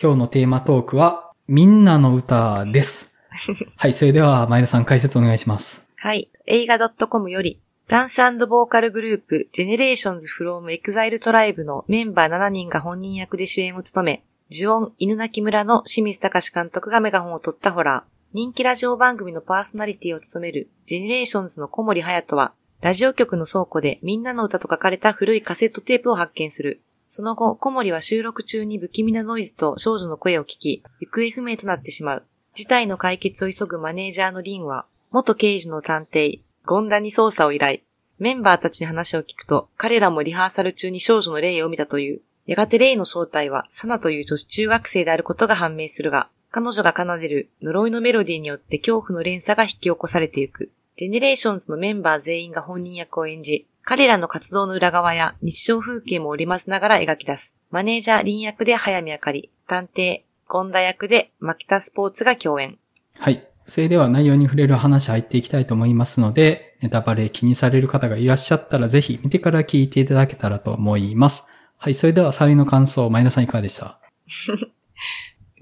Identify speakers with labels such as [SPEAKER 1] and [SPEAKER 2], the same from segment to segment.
[SPEAKER 1] 今日のテーマトークは、みんなの歌です。はい、それでは前田さん解説お願いします。
[SPEAKER 2] はい。映画 .com より、ダンスボーカルグループ、Generations from Exile Tribe のメンバー7人が本人役で主演を務め、呪音犬鳴村の清水隆監督がメガホンを取ったホラー。人気ラジオ番組のパーソナリティを務める Generations の小森隼人は、ラジオ局の倉庫でみんなの歌と書かれた古いカセットテープを発見する。その後、小森は収録中に不気味なノイズと少女の声を聞き、行方不明となってしまう。事態の解決を急ぐマネージャーのリンは、元刑事の探偵、ゴンダに捜査を依頼。メンバーたちに話を聞くと、彼らもリハーサル中に少女の霊を見たという。やがて霊の正体は、サナという女子中学生であることが判明するが、彼女が奏でる呪いのメロディーによって恐怖の連鎖が引き起こされていく。 GENERATIONS のメンバー全員が本人役を演じ、彼らの活動の裏側や日常風景も織り交ぜながら描き出す。マネージャーリン役で早見あかり、探偵、ゴンダ役でマキタスポーツが共演。
[SPEAKER 1] はい。それでは内容に触れる話入っていきたいと思いますので、ネタバレ気にされる方がいらっしゃったらぜひ見てから聞いていただけたらと思います。はい。それでは、サリの感想、前田さんいかがでした？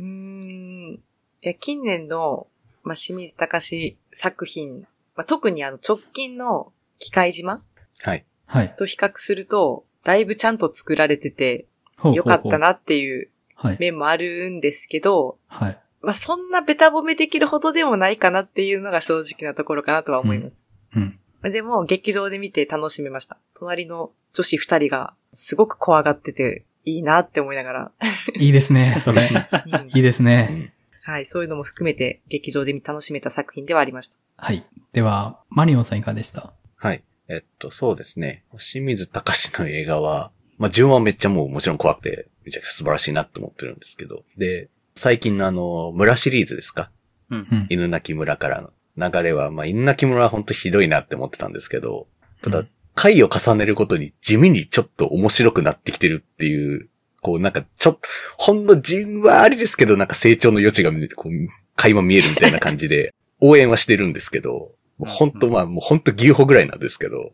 [SPEAKER 2] うーん。いや、近年の、まあ、清水隆作品、まあ、特にあの直近の機械島
[SPEAKER 3] はい。
[SPEAKER 1] はい。
[SPEAKER 2] と比較すると、だいぶちゃんと作られてて、よかった。なっていう
[SPEAKER 1] はい。
[SPEAKER 2] 面もあるんですけど、
[SPEAKER 1] はい。
[SPEAKER 2] まあ、そんなベタ褒めできるほどでもないかなっていうのが正直なところかなとは思います。
[SPEAKER 1] うん。
[SPEAKER 2] まあでも、劇場で見て楽しめました。隣の女子二人がすごく怖がってて、いいなって思いながら。
[SPEAKER 1] いいですね、それ。
[SPEAKER 2] うん
[SPEAKER 1] いいです
[SPEAKER 3] う
[SPEAKER 1] ね。
[SPEAKER 3] ん
[SPEAKER 2] はい、そういうのも含めて劇場で見楽しめた作品ではありました。
[SPEAKER 1] はい。では、マリオンさんいかがでした？
[SPEAKER 3] はい。えっと、そうですね。清水隆の映画は、まあ、順はめっちゃもうもちろん怖くて、めちゃくちゃ素晴らしいなって思ってるんですけど。で、最近のあの、村シリーズですか？
[SPEAKER 1] うん。
[SPEAKER 3] 犬鳴村からの流れは、まあ、犬鳴村は本当ひどいなって思ってたんですけど、ただ、
[SPEAKER 1] うん
[SPEAKER 3] 回を重ねるごとに地味にちょっと面白くなってきてるっていう、こうなんかちょっと、ほんのじんわりですけど、なんか成長の余地が見えて、こう、垣間見えるみたいな感じで、応援はしてるんですけど、もうほんとまあ、もうほんと牛歩ぐらいなんですけど、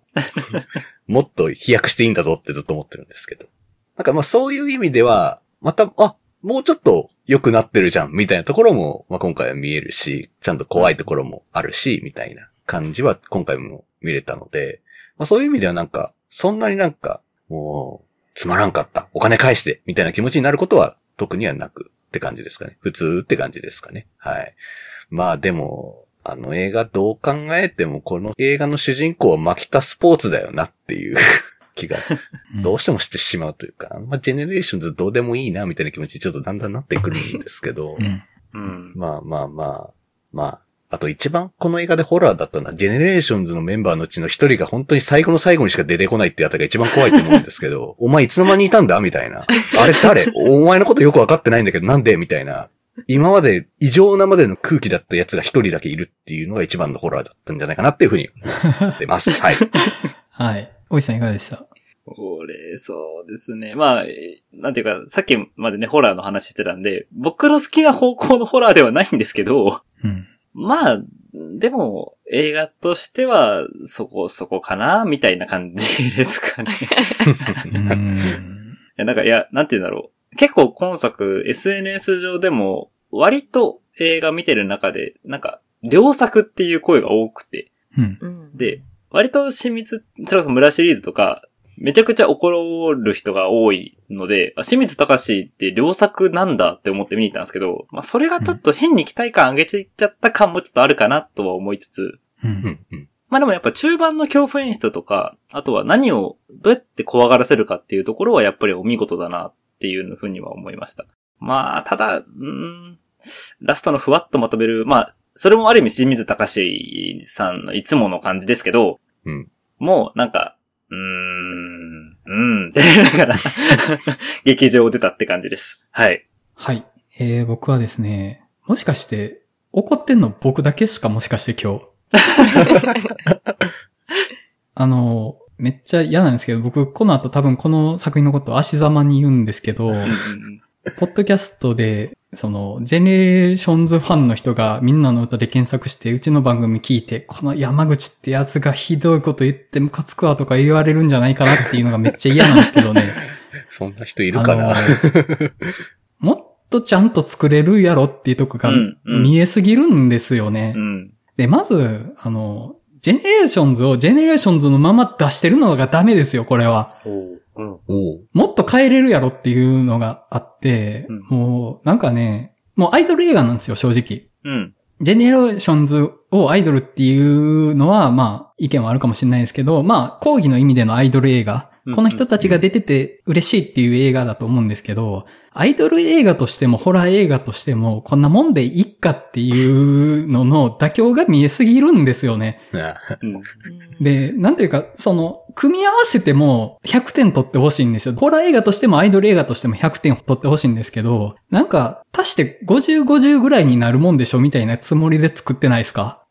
[SPEAKER 3] もっと飛躍していいんだぞってずっと思ってるんですけど。なんかまあそういう意味では、また、あ、もうちょっと良くなってるじゃん、みたいなところも、まあ今回は見えるし、ちゃんと怖いところもあるし、みたいな感じは今回も見れたので、まあそういう意味ではなんか、そんなになんか、もう、つまらんかった、お金返して、みたいな気持ちになることは特にはなくって感じですかね。普通って感じですかね。はい。まあでも、あの映画どう考えてもこの映画の主人公はマキタスポーツだよなっていう 気が
[SPEAKER 1] うん
[SPEAKER 3] どうしてもしてしまうというか、あんまジェネレーションズどうでもいいなみたいな気持ちにちょっとだんだんなってくるんですけど
[SPEAKER 1] う、ん。
[SPEAKER 4] うん。
[SPEAKER 3] まあまあまあ、まあ、あと一番この映画でホラーだったのは、ジェネレーションズのメンバーのうちの一人が本当に最後の最後にしか出てこないってやつが一番怖いと思うんですけど、お前いつの間にいたんだみたいな。あれ誰？お前のことよくわかってないんだけどなんで？みたいな。今まで異常なまでの空気だったやつが一人だけいるっていうのが一番のホラーだったんじゃないかなっていうふうに思ってます。はい。
[SPEAKER 1] はい。おいさんいかがでした？
[SPEAKER 4] 俺、そうですね。まあ、えーなんていうか、さっきまでね、ホラーの話してたんで、僕の好きな方向のホラーではないんですけど、
[SPEAKER 1] うん。
[SPEAKER 4] まあ、でも、映画としては、そこそこかなみたいな感じですかね。なんか、いや、なんて言うんだろう。結構今作、SNS 上でも、割と映画見てる中で、なんか、良作っていう声が多くて。
[SPEAKER 1] うん。
[SPEAKER 2] うん。
[SPEAKER 4] で、割と親密、それこそ村シリーズとか、めちゃくちゃ怒る人が多いので、あ清水隆って良作なんだって思って見に行ったんですけど、まあそれがちょっと変に期待感上げちゃった感もちょっとあるかなとは思いつつ、
[SPEAKER 1] う。
[SPEAKER 3] うんんうん
[SPEAKER 4] まあでもやっぱ中盤の恐怖演出とか、あとは何をどうやって怖がらせるかっていうところはやっぱりお見事だなっていうふうには思いました。まあ、ただ、うーん、ラストのふわっとまとめる、まあ、それもある意味清水隆さんのいつもの感じですけど、
[SPEAKER 3] うん
[SPEAKER 4] もうなんか、うーん、うーんって言いながら 劇場を出たって感じです。はい。
[SPEAKER 1] はい。えー、僕はですね、もしかして、怒ってんの僕だけっすか？もしかして今日。あの、めっちゃ嫌なんですけど、僕この後多分この作品のことを足ざまに言うんですけど、
[SPEAKER 4] うんうんうん
[SPEAKER 1] ポッドキャストで、その、ジェネレーションズファンの人がミンナのウタで検索して、うちの番組聞いて、この山口ってやつがひどいこと言ってムカつくわとか言われるんじゃないかなっていうのがめっちゃ嫌なんですけどね。
[SPEAKER 3] そんな人いるかな？
[SPEAKER 1] もっとちゃんと作れるやろっていうとこが
[SPEAKER 4] うんうん
[SPEAKER 1] 見えすぎるんですよね。
[SPEAKER 4] うん。
[SPEAKER 1] で、まず、あの、ジェネレーションズをジェネレーションズのまま出してるのがダメですよ、これは。
[SPEAKER 4] うん。
[SPEAKER 3] おう
[SPEAKER 1] もっと変えれるやろっていうのがあって、
[SPEAKER 4] うん
[SPEAKER 1] もう、なんかね、もうアイドル映画なんですよ、正直。
[SPEAKER 4] うん。
[SPEAKER 1] ジェネレーションズをアイドルっていうのは、まあ、意見はあるかもしれないですけど、まあ、広義の意味でのアイドル映画。
[SPEAKER 4] うん
[SPEAKER 1] この人たちが出てて嬉しいっていう映画だと思うんですけど、アイドル映画としても、ホラー映画としても、こんなもんでいっかっていうのの妥協が見えすぎるんですよね。で、なんていうか、その、組み合わせても100点取ってほしいんですよ。ホラー映画としてもアイドル映画としても100点取ってほしいんですけど、なんか、足して50、50ぐらいになるもんでしょみたいなつもりで作ってないですか？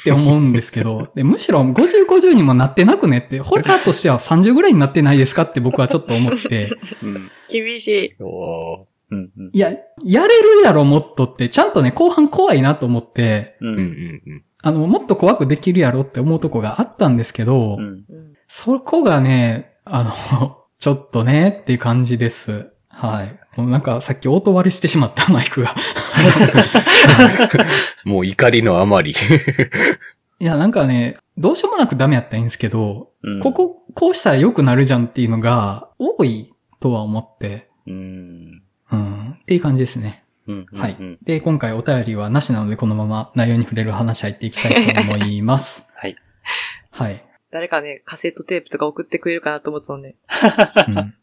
[SPEAKER 1] って思うんですけど、でむしろ50、50にもなってなくねって、ホラーとしては30ぐらいになってないですかって僕はちょっと思って、
[SPEAKER 4] うん。
[SPEAKER 2] 厳しい。
[SPEAKER 3] おー
[SPEAKER 4] うん。うん
[SPEAKER 1] いや、やれるやろもっとって、ちゃんとね、後半怖いなと思って、
[SPEAKER 4] う。
[SPEAKER 3] うんんうんうん。
[SPEAKER 1] あの、もっと怖くできるやろって思うとこがあったんですけど、
[SPEAKER 4] うん。
[SPEAKER 2] うん
[SPEAKER 1] そこがね、あの、ちょっとねっていう感じです。はい。もうなんかさっき音割れしてしまった マイクが。
[SPEAKER 3] もう怒りのあまり。
[SPEAKER 1] いや、なんかね、どうしようもなくダメやったらいいんですけど、
[SPEAKER 4] うん
[SPEAKER 1] ここ、こうしたら良くなるじゃんっていうのが多いとは思って、
[SPEAKER 4] うん。
[SPEAKER 1] うん、っていう感じですね。
[SPEAKER 4] うん。
[SPEAKER 1] はい
[SPEAKER 4] うん。
[SPEAKER 1] で、今回お便りはなしなので、このまま内容に触れる話入っていきたいと思います。
[SPEAKER 4] はい。
[SPEAKER 1] はい。
[SPEAKER 2] 誰かね、カセットテープとか送ってくれるかなと思ったので。
[SPEAKER 1] うん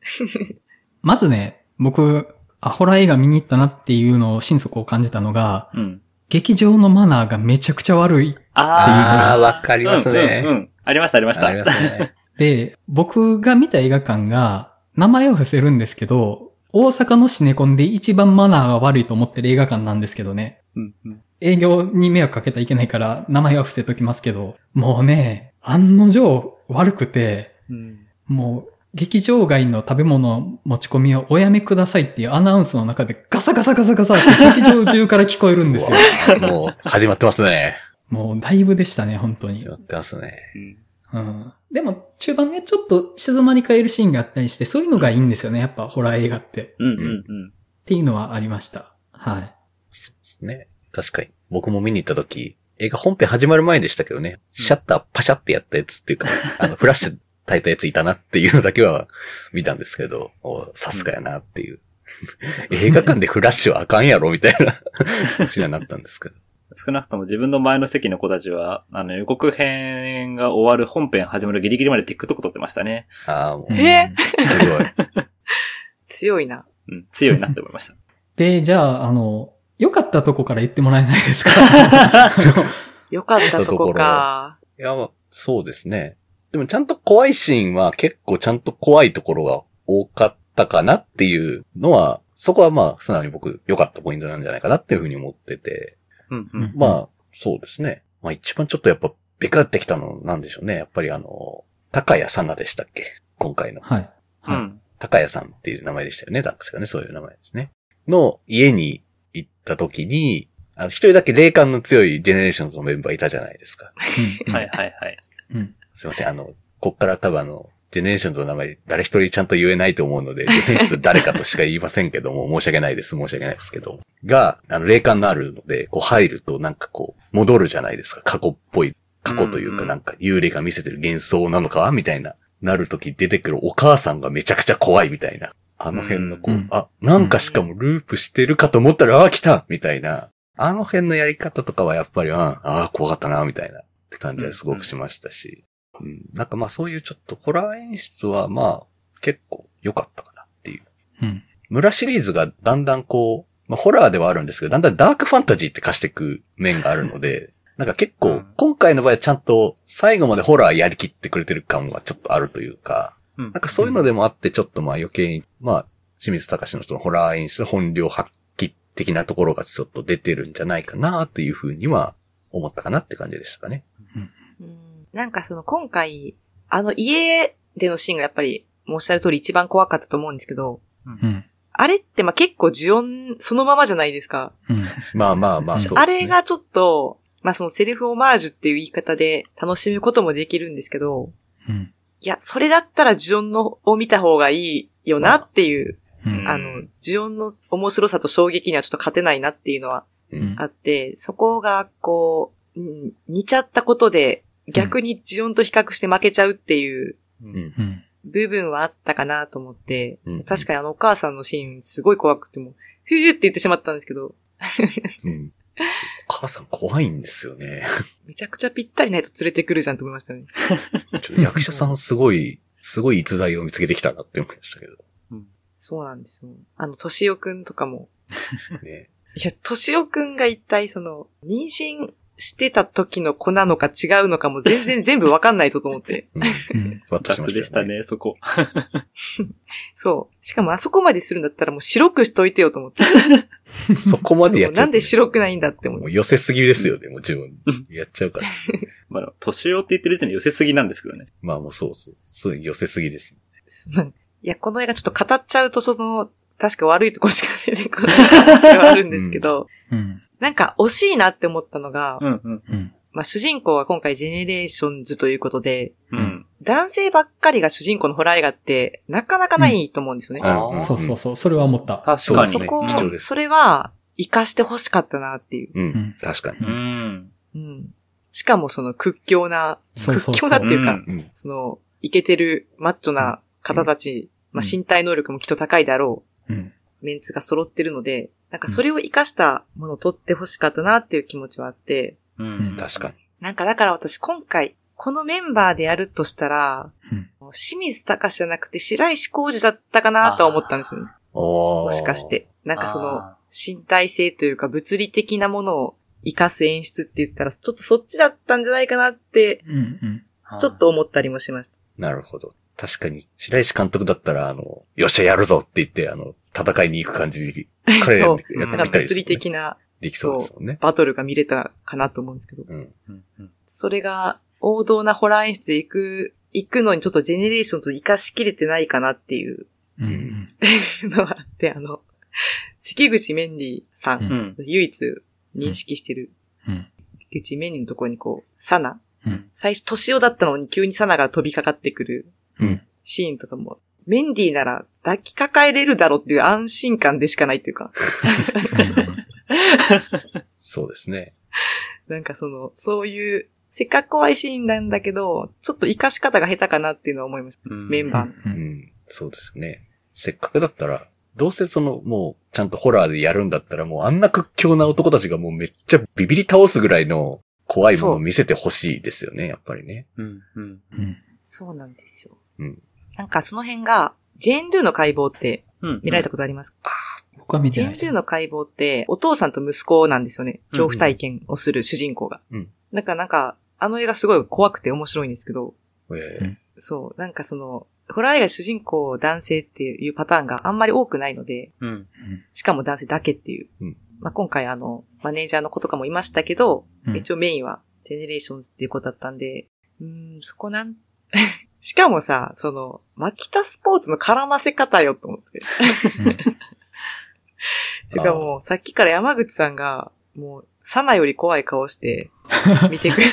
[SPEAKER 1] まずね、僕、アホラー映画見に行ったなっていうのを心底を感じたのが、
[SPEAKER 4] うん。
[SPEAKER 1] 劇場のマナーがめちゃくちゃ悪い。
[SPEAKER 3] ああ、
[SPEAKER 4] あ
[SPEAKER 3] わかります
[SPEAKER 4] うんうんう
[SPEAKER 3] ね。
[SPEAKER 4] ん。ありました、ありました。
[SPEAKER 3] ありますね。
[SPEAKER 1] で、僕が見た映画館が、名前を伏せるんですけど、大阪のシネコンで一番マナーが悪いと思ってる映画館なんですけどね。
[SPEAKER 4] うんうん。
[SPEAKER 1] 営業に迷惑かけたらいけないから、名前は伏せときますけど、もうね、案の定悪くて、
[SPEAKER 4] うん。
[SPEAKER 1] もう、劇場外の食べ物持ち込みをおやめくださいっていうアナウンスの中でガサガサガサガサって劇場中から聞こえるんですよ。
[SPEAKER 3] もう、始まってますね。
[SPEAKER 1] もうだいぶでしたね、本当に
[SPEAKER 3] 始。まってますね。
[SPEAKER 1] うん。でも、中盤ね、ちょっと静まり返るシーンがあったりして、そういうのがいいんですよね、やっぱホラー映画って。
[SPEAKER 4] うんうんうん。
[SPEAKER 1] っていうのはありました。はい。
[SPEAKER 3] ね。確かに。僕も見に行った時、映画本編始まる前でしたけどね、シャッターパシャってやったやつっていうか、あの、フラッシュ焚いたやついたなっていうのだけは見たんですけど、おさすがやなっていう。映画館でフラッシュはあかんやろみたいな 話になったんですけど。
[SPEAKER 4] 少なくとも自分の前の席の子たちは、あの、予告編が終わる本編始まるギリギリまで TikTok 撮ってましたね。
[SPEAKER 3] ああ、もう、
[SPEAKER 2] え？
[SPEAKER 3] すごい。
[SPEAKER 2] 強いな。
[SPEAKER 4] うん。強いなって思いました。
[SPEAKER 1] で、じゃあ、あの、良かったとこから言ってもらえないですか？あの
[SPEAKER 2] よかったとこか。
[SPEAKER 3] いや、まあそうですね。でもちゃんと怖いシーンは結構ちゃんと怖いところが多かったかなっていうのは、そこはまあ素直に僕良かったポイントなんじゃないかなっていうふうに思ってて。
[SPEAKER 4] うんうん。
[SPEAKER 3] まあ、そうですね。まあ一番ちょっとやっぱビカってきたのなんでしょうね。やっぱりあの、高谷さなでしたっけ？今回の。
[SPEAKER 1] はい。
[SPEAKER 4] う
[SPEAKER 1] はい。
[SPEAKER 4] ん。
[SPEAKER 3] 高谷さんっていう名前でしたよね。確かね、そういう名前ですね。の家に行った時に、あの、一人だけ霊感の強いジェネレーションズのメンバーいたじゃないですか。
[SPEAKER 1] うん
[SPEAKER 4] はいはいはい。
[SPEAKER 1] うん。
[SPEAKER 3] すいません、あの、こっから多分あの、ジェネレーションズの名前誰一人ちゃんと言えないと思うので、ジェネレーションズ誰かとしか言いませんけども、申し訳ないです、申し訳ないですけど、が、あの、霊感のあるので、こう入るとなんかこう、戻るじゃないですか。過去っぽい、過去というかなんか幽霊が見せてる幻想なのかみたいな、なるとき出てくるお母さんがめちゃくちゃ怖いみたいな。あの辺のこう、
[SPEAKER 1] うん
[SPEAKER 3] あ、なんかしかもループしてるかと思ったら、あ、来たみたいな。あの辺のやり方とかはやっぱり、あああ、怖かったな、みたいなって感じはすごくしましたし。うん、なんかまあそういうちょっとホラー演出はまあ結構良かったかなっていう。
[SPEAKER 1] うん。
[SPEAKER 3] 村シリーズがだんだんこう、まあホラーではあるんですけど、だんだんダークファンタジーって貸していく面があるので、なんか結構
[SPEAKER 4] うん、
[SPEAKER 3] 今回の場合はちゃんと最後までホラーやりきってくれてる感はちょっとあるというか、
[SPEAKER 4] うん
[SPEAKER 3] なんかそういうのでもあってちょっとまあ余計に、まあ、清水隆の人のホラー演出本領発揮的なところがちょっと出てるんじゃないかなというふうには思ったかなって感じでしたかね。
[SPEAKER 2] うんなんかその今回、あの家でのシーンがやっぱり、おっしゃる通り一番怖かったと思うんですけど、
[SPEAKER 1] うん。
[SPEAKER 2] あれってまあ結構呪音そのままじゃないですか。
[SPEAKER 1] うん。
[SPEAKER 3] まあまあまあ、ね。
[SPEAKER 2] あれがちょっと、まあそのセルフオマージュっていう言い方で楽しむこともできるんですけど、
[SPEAKER 1] うん。
[SPEAKER 2] いや、それだったら呪音のを見た方がいいよなっていう。
[SPEAKER 1] うん
[SPEAKER 2] あの、ジオンの面白さと衝撃にはちょっと勝てないなっていうのは
[SPEAKER 3] うん
[SPEAKER 2] あって、そこがこう、うん似ちゃったことで、逆にジオンと比較して負けちゃうっていう
[SPEAKER 4] うん
[SPEAKER 3] うん
[SPEAKER 1] うん。
[SPEAKER 2] 部分はあったかなと思って、
[SPEAKER 3] うん
[SPEAKER 2] 確かにあのお母さんのシーンすごい怖くても、ふーって言ってしまったんですけど、
[SPEAKER 3] うん。お母さん怖いんですよね。
[SPEAKER 2] めちゃくちゃぴったりないと連れてくるじゃんと思いましたね。
[SPEAKER 3] ちょ役者さんすごい、すごい逸材を見つけてきたなって思いましたけど。
[SPEAKER 2] そうなんですよ。あの、としおくんとかも、
[SPEAKER 3] ね。
[SPEAKER 2] いや、としおくんが一体その、妊娠してた時の子なのか違うのかも全然全部わかんないとと思って。
[SPEAKER 3] うん。
[SPEAKER 1] うん。
[SPEAKER 3] ふわっとしま
[SPEAKER 4] 雑で
[SPEAKER 3] し
[SPEAKER 4] たたね、そこ。
[SPEAKER 2] そう。しかもあそこまでするんだったらもう白くしといてよと思って。
[SPEAKER 3] そこまでやっちゃ
[SPEAKER 2] なんで
[SPEAKER 3] 面
[SPEAKER 2] 白くないんだって思って。
[SPEAKER 3] もう寄せすぎですよね、もちろん。やっちゃうから。
[SPEAKER 4] まあ、俊雄って言ってる時点で寄せすぎなんですけどね。
[SPEAKER 3] まあもうそうそう。そう寄せすぎですよ。
[SPEAKER 2] いや、この映画ちょっと語っちゃうとその、確か悪いとこしか出てこないはあるんですけど、
[SPEAKER 1] うん。
[SPEAKER 2] なんか惜しいなって思ったのが、
[SPEAKER 4] うん、うん、
[SPEAKER 1] うん。
[SPEAKER 2] まあ主人公は今回ジェネレーションズということで、
[SPEAKER 4] うん。
[SPEAKER 2] 男性ばっかりが主人公のホラー映画ってなかなかないと思うんですよね。
[SPEAKER 4] あー
[SPEAKER 1] そうそうそう。それは思った。
[SPEAKER 4] 確かにね。
[SPEAKER 3] そ
[SPEAKER 2] こを
[SPEAKER 3] 貴重です
[SPEAKER 2] それは活かして欲しかったなっていう。
[SPEAKER 3] うん。
[SPEAKER 1] うん
[SPEAKER 3] 確かに。
[SPEAKER 4] うん。
[SPEAKER 2] うん。しかもその屈強な、屈強なっていうか、
[SPEAKER 4] うん
[SPEAKER 3] うん。
[SPEAKER 2] その、イケてるマッチョな方たち、まあ身体能力もきっと高いだろ
[SPEAKER 1] うん。
[SPEAKER 2] う、メンツが揃ってるので、なんかそれを活かしたものを撮って欲しかったなっていう気持ちはあって、
[SPEAKER 4] うん。
[SPEAKER 3] 確かに。
[SPEAKER 2] なんかだから私今回、このメンバーでやるとしたら、
[SPEAKER 1] うん
[SPEAKER 2] 清水隆じゃなくて白石浩二だったかなとは思ったんですよね。
[SPEAKER 3] お
[SPEAKER 2] もしかし。て。なんかその、
[SPEAKER 4] あ
[SPEAKER 2] 身体性というか物理的なものを活かす演出って言ったら、ちょっとそっちだったんじゃないかなって、
[SPEAKER 1] うん。うん。
[SPEAKER 4] ー
[SPEAKER 2] ちょっ。と思ったりもしました。
[SPEAKER 3] なるほど。確かに、白石監督だったら、あの、よっしゃやるぞって言って、あの、戦いに行く感じで、彼ら
[SPEAKER 2] そう
[SPEAKER 3] にやって
[SPEAKER 2] なんか物理
[SPEAKER 3] みたいですよね。
[SPEAKER 2] 的な
[SPEAKER 3] できそうですもんね。
[SPEAKER 2] バトルが見れたかなと思うんですけど、
[SPEAKER 3] うん。
[SPEAKER 4] うんうん
[SPEAKER 2] それが王道なホラー演出で行く、行くのにちょっとジェネレーションと活かしきれてないかなっていう
[SPEAKER 1] うん。
[SPEAKER 2] のがあって、あの、関口メンディーさん、
[SPEAKER 4] うん。
[SPEAKER 2] 唯一認識してる、
[SPEAKER 1] うん。
[SPEAKER 2] 関口メンディーのところにこう、サナ
[SPEAKER 1] うん。
[SPEAKER 2] 最初、年男だったのに急にサナが飛びかかってくる
[SPEAKER 1] うん。
[SPEAKER 2] シーンとかも、メンディーなら抱きかかえれるだろうっていう安心感でしかないっていうか、
[SPEAKER 3] そうですね。
[SPEAKER 2] なんかその、そういう、せっかく怖いシーンなんだけど、ちょっと活かし方が下手かなっていうのは思いました。
[SPEAKER 4] うん
[SPEAKER 2] メンバーの。
[SPEAKER 1] う。
[SPEAKER 3] うんん。そうですね。せっかくだったら、どうせその、もう、ちゃんとホラーでやるんだったら、もうあんな屈強な男たちがもうめっちゃビビり倒すぐらいの怖いものを見せてほしいですよね、やっぱりね。
[SPEAKER 4] うん。うん。
[SPEAKER 1] うん。
[SPEAKER 2] そうなんですよ。
[SPEAKER 3] うん。
[SPEAKER 2] なんかその辺が、ジェーン・ドゥの解剖って
[SPEAKER 4] うん。
[SPEAKER 2] 見られたことありますか、
[SPEAKER 1] 僕は見
[SPEAKER 2] ジェーン・
[SPEAKER 1] てないです。
[SPEAKER 2] ドゥの解剖って、お父さんと息子なんですよね。
[SPEAKER 4] うん
[SPEAKER 2] 恐怖体験をする主人公が。
[SPEAKER 3] うん
[SPEAKER 2] だからなんか、あの映画すごい怖くて面白いんですけど、
[SPEAKER 3] え
[SPEAKER 1] うん
[SPEAKER 2] そう、なんかその、ホラー映画主人公男性っていうパターンがあんまり多くないので、
[SPEAKER 4] うん。
[SPEAKER 2] しかも男性だけっていう。
[SPEAKER 3] うん
[SPEAKER 2] まあ、今回あの、マネージャーの子とかもいましたけど、
[SPEAKER 1] うん
[SPEAKER 2] 一応メインはジェネレーションっていうことだったんで、うーん、そこなん、しかもさ、その、マキタスポーツの絡ませ方よと思って。てかもう、さっきから山口さんが、もう、サナより怖い顔して、見てくれ。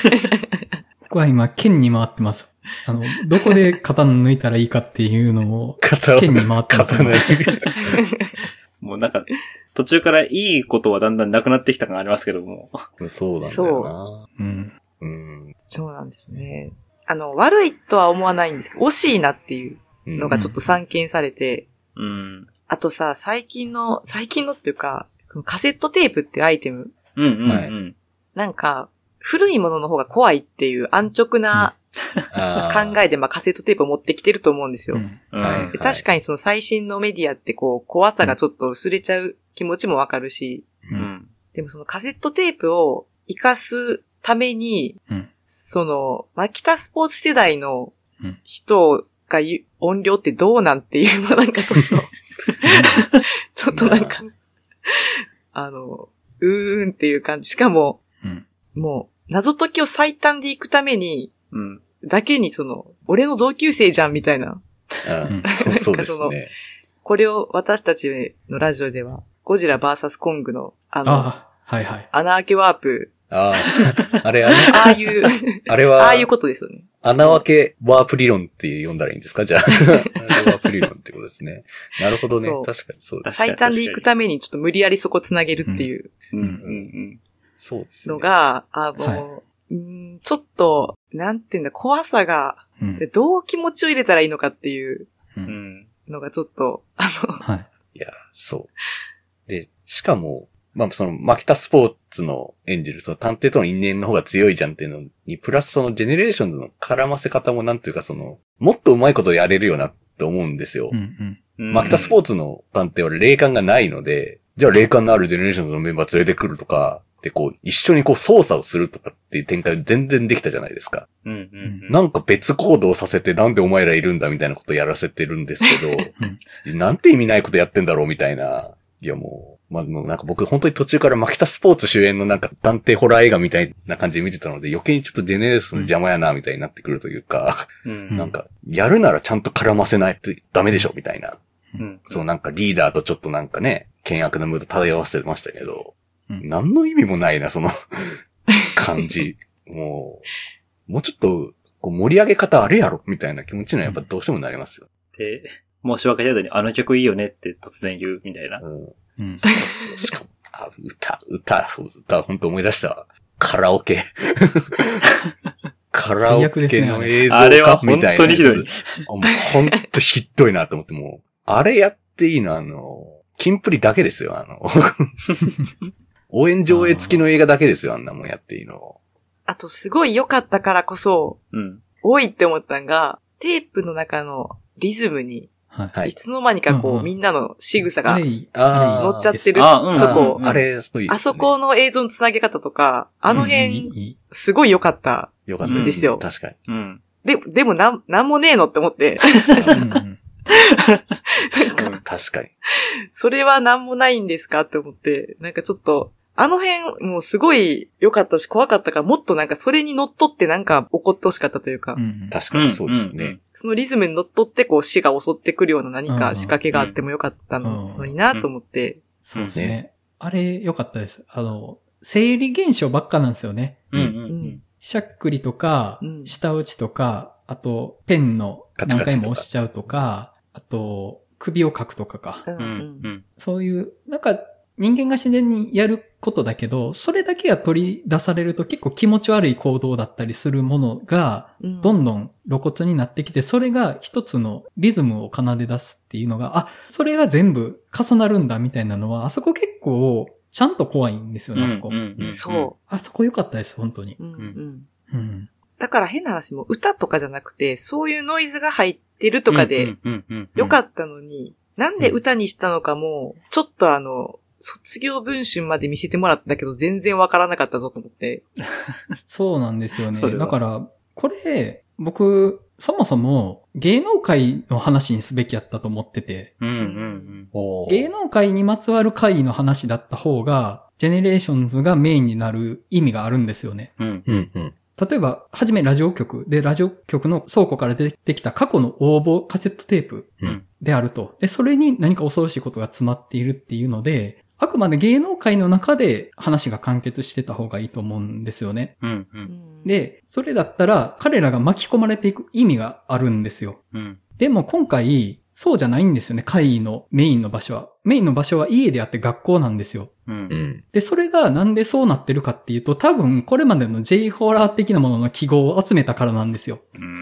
[SPEAKER 1] 僕は今、剣に回ってます。あの、どこで刀抜いたらいいかっていうのを、剣に回ってます。
[SPEAKER 4] もうなんか、途中からいいことはだんだんなくなってきた感がありますけども。
[SPEAKER 3] そうなんだよな。
[SPEAKER 1] うん。
[SPEAKER 3] うん。
[SPEAKER 2] そうなんですね。あの、悪いとは思わないんですけど、惜しいなっていう
[SPEAKER 3] うん
[SPEAKER 2] のがちょっと散見されて、
[SPEAKER 4] うん。
[SPEAKER 2] あとさ、最近の、最近のっていうか、カセットテープっていうアイテム、
[SPEAKER 4] うんうん
[SPEAKER 3] はい
[SPEAKER 4] うん。
[SPEAKER 2] なんか、古いものの方が怖いっていう安直な
[SPEAKER 3] あー
[SPEAKER 2] 考えで、まあカセットテープを持ってきてると思うんですよ。
[SPEAKER 1] うん
[SPEAKER 4] うん
[SPEAKER 3] はい
[SPEAKER 2] で確かにその最新のメディアってこう、怖さがちょっと薄れちゃう気持ちもわかるし、
[SPEAKER 1] う。
[SPEAKER 4] うんん。
[SPEAKER 2] でもそのカセットテープを活かすために、
[SPEAKER 1] うん
[SPEAKER 2] その、マキタスポーツ世代の
[SPEAKER 1] うん
[SPEAKER 2] 人が言う音量ってどうなんていうのはなんかちょっと、ちょっとなんか、あの、うーんっていう感じ。しかも、
[SPEAKER 1] うん。
[SPEAKER 2] もう、謎解きを最短で行くために、
[SPEAKER 4] うん。
[SPEAKER 2] だけにその、俺の同級生じゃんみたいな。
[SPEAKER 3] うんそうそうですね。
[SPEAKER 2] これを私たちのラジオでは、ゴジラ VS コングの、あの、
[SPEAKER 1] ああ、はいはい。
[SPEAKER 2] 穴開けワープ、
[SPEAKER 3] ああ、あれ、あれ
[SPEAKER 2] ああいう、
[SPEAKER 3] あれは、
[SPEAKER 2] ああいうことですよね。
[SPEAKER 3] 穴分けワープ理論って呼んだらいいんですか？じゃあ。ワープ理論ってことですね。なるほどね。確かにそうです。
[SPEAKER 2] 最短で行くためにちょっと無理やりそこ繋げるっていう
[SPEAKER 4] うんうん
[SPEAKER 3] そうですね。
[SPEAKER 2] のが、あの、
[SPEAKER 1] は
[SPEAKER 2] うーんちょっと、なんていうんだ、怖さが、
[SPEAKER 1] うん
[SPEAKER 2] でどう気持ちを入れたらいいのかっていう
[SPEAKER 1] う
[SPEAKER 4] うん。うんん。
[SPEAKER 2] のがちょっと、あの、
[SPEAKER 1] はい。
[SPEAKER 3] いや、そう。で、しかも、まあ、その、マキタスポーツの演じる、その探偵との因縁の方が強いじゃんっていうのに、プラスそのジェネレーションズの絡ませ方もなんというかその、もっとうまいことやれるよなって思うんですよ。
[SPEAKER 1] うんうん。
[SPEAKER 3] マキタスポーツの探偵は霊感がないので、じゃあ霊感のあるジェネレーションズのメンバー連れてくるとか、で、こう、一緒にこう操作をするとかっていう展開全然できたじゃないですか。
[SPEAKER 4] うんうんうん。
[SPEAKER 3] なんか別行動させてなんでお前らいるんだみたいなことやらせてるんですけど、なんて意味ないことやってんだろうみたいな。いやもう、まあ、もうなんか僕本当に途中からマキタスポーツ主演のなんか探偵ホラー映画みたいな感じで見てたので余計にちょっとジェネレーションの邪魔やなみたいになってくるというか、
[SPEAKER 4] うん
[SPEAKER 3] なんか、やるならちゃんと絡ませないとダメでしょみたいな。
[SPEAKER 4] うん。
[SPEAKER 3] そうなんかリーダーとちょっとなんかね、険悪なムード漂わせてましたけど、
[SPEAKER 1] うん
[SPEAKER 3] 何の意味もないな、その 感じ。もう、もうちょっと、こう盛り上げ方あるやろみたいな気持ちにはやっぱどうしてもなりますよ。
[SPEAKER 4] で、申し訳ないのに、あの曲いいよねって突然言うみたいな。
[SPEAKER 3] うん。
[SPEAKER 1] うん。
[SPEAKER 3] しかも、あ、歌、歌、そう歌、本当思い出したわ。カラオケ。カラオケの映像
[SPEAKER 4] あれは
[SPEAKER 3] かみたいなやつ。
[SPEAKER 4] 本当にひどい
[SPEAKER 3] ひどいなと思って、もう、あれやっていいの？あの、キンプリだけですよ、あの。応援上映付きの映画だけですよ、あんなもんやっていいの。
[SPEAKER 2] あとすごい良かったからこそ、
[SPEAKER 4] うん。
[SPEAKER 2] 多いって思ったんが、テープの中のリズムに、
[SPEAKER 1] はい。
[SPEAKER 3] はい
[SPEAKER 2] いつの間にかこう、
[SPEAKER 1] うんうん
[SPEAKER 2] みんなの仕草が
[SPEAKER 1] あれ、いい。
[SPEAKER 3] あー
[SPEAKER 2] 乗っちゃってる
[SPEAKER 4] あうん
[SPEAKER 2] とこ、
[SPEAKER 4] うん
[SPEAKER 3] あれ、そういいですね
[SPEAKER 2] あそこの映像のつなげ方とか、あの
[SPEAKER 1] うんい
[SPEAKER 2] 辺、すごい良かった。
[SPEAKER 3] よかった
[SPEAKER 2] ですよ
[SPEAKER 3] 確かに。
[SPEAKER 4] うん。
[SPEAKER 2] で、でもなん、なんもねえのって思って、
[SPEAKER 3] 確かに。
[SPEAKER 2] それはなんもないんですかって思って、なんかちょっと、あの辺、もうすごい良かったし怖かったから、もっとなんかそれに乗っ取ってなんか怒ってほしかったというか、
[SPEAKER 1] うん
[SPEAKER 3] 確かにそうですね。
[SPEAKER 2] そのリズムに乗っ取ってこう死が襲ってくるような何か仕掛けがあってもよかったのになと思って、
[SPEAKER 1] そうですね。
[SPEAKER 3] ね
[SPEAKER 1] あれ、良かったです。あの、生理現象ばっかなんですよね。
[SPEAKER 4] うんうん
[SPEAKER 1] しゃっくりとか
[SPEAKER 2] う、ん
[SPEAKER 1] 舌打ちとか、あと、ペンの何回も押しちゃうとか、あと、首をかくとかか。
[SPEAKER 2] うん
[SPEAKER 4] うん。うんうん。
[SPEAKER 1] そういう、なんか、人間が自然にやることだけど、それだけが取り出されると結構気持ち悪い行動だったりするものが、
[SPEAKER 2] うん
[SPEAKER 1] どんどん露骨になってきて、それが一つのリズムを奏で出すっていうのが、あ、それが全部重なるんだみたいなのは、あそこ結構、ちゃんと怖いんですよね、あそこ。
[SPEAKER 2] そ
[SPEAKER 1] あそこ良かったです、本当に
[SPEAKER 2] う、。うんうん。
[SPEAKER 1] うん。
[SPEAKER 2] だから変な話も歌とかじゃなくて、そういうノイズが入ってるとかでよか
[SPEAKER 4] っ
[SPEAKER 2] たのに、なんで歌にしたのかも、ちょっとあの、卒業文集まで見せてもらったけど全然わからなかったぞと思って。
[SPEAKER 1] そうなんですよねだから、これ、僕、そもそも芸能界の話にすべきやったと思ってて、
[SPEAKER 4] うんうん
[SPEAKER 3] おー
[SPEAKER 1] 芸能界にまつわる怪の話だった方が、ジェネレーションズがメインになる意味があるんですよね。
[SPEAKER 4] うん。
[SPEAKER 3] うんうん。
[SPEAKER 1] 例えば、はじめラジオ局で、ラジオ局の倉庫から出てきた過去の応募カセットテープ
[SPEAKER 3] うん
[SPEAKER 1] であると。で、それに何か恐ろしいことが詰まっているっていうので、あくまで芸能界の中で話が完結してた方がいいと思うんですよね。
[SPEAKER 4] うんう。
[SPEAKER 2] うんん、
[SPEAKER 1] で、それだったら彼らが巻き込まれていく意味があるんですよ。
[SPEAKER 4] うん。
[SPEAKER 1] でも今回、そうじゃないんですよね、怪のメインの場所は。メインの場所は家であって学校なんですよ。
[SPEAKER 4] うん
[SPEAKER 3] う。ん。
[SPEAKER 1] で、それがなんでそうなってるかっていうと、多分これまでの J ホラー的なものの記号を集めたからなんですよ。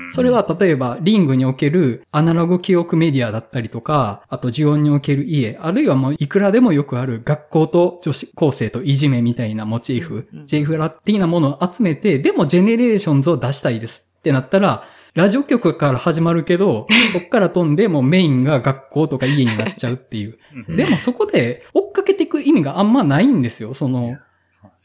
[SPEAKER 1] それは例えばリングにおけるアナログ記憶メディアだったりとか、あと呪怨における家、あるいはもういくらでもよくある学校と女子高生といじめみたいなモチーフ、
[SPEAKER 2] うん
[SPEAKER 1] J フラ的なものを集めて、でもジェネレーションズを出したいですってなったら、ラジオ局から始まるけど、そっから飛んでもうメインが学校とか家になっちゃうっていう。
[SPEAKER 3] うん
[SPEAKER 1] でもそこで追っかけていく意味があんまないんですよ。その、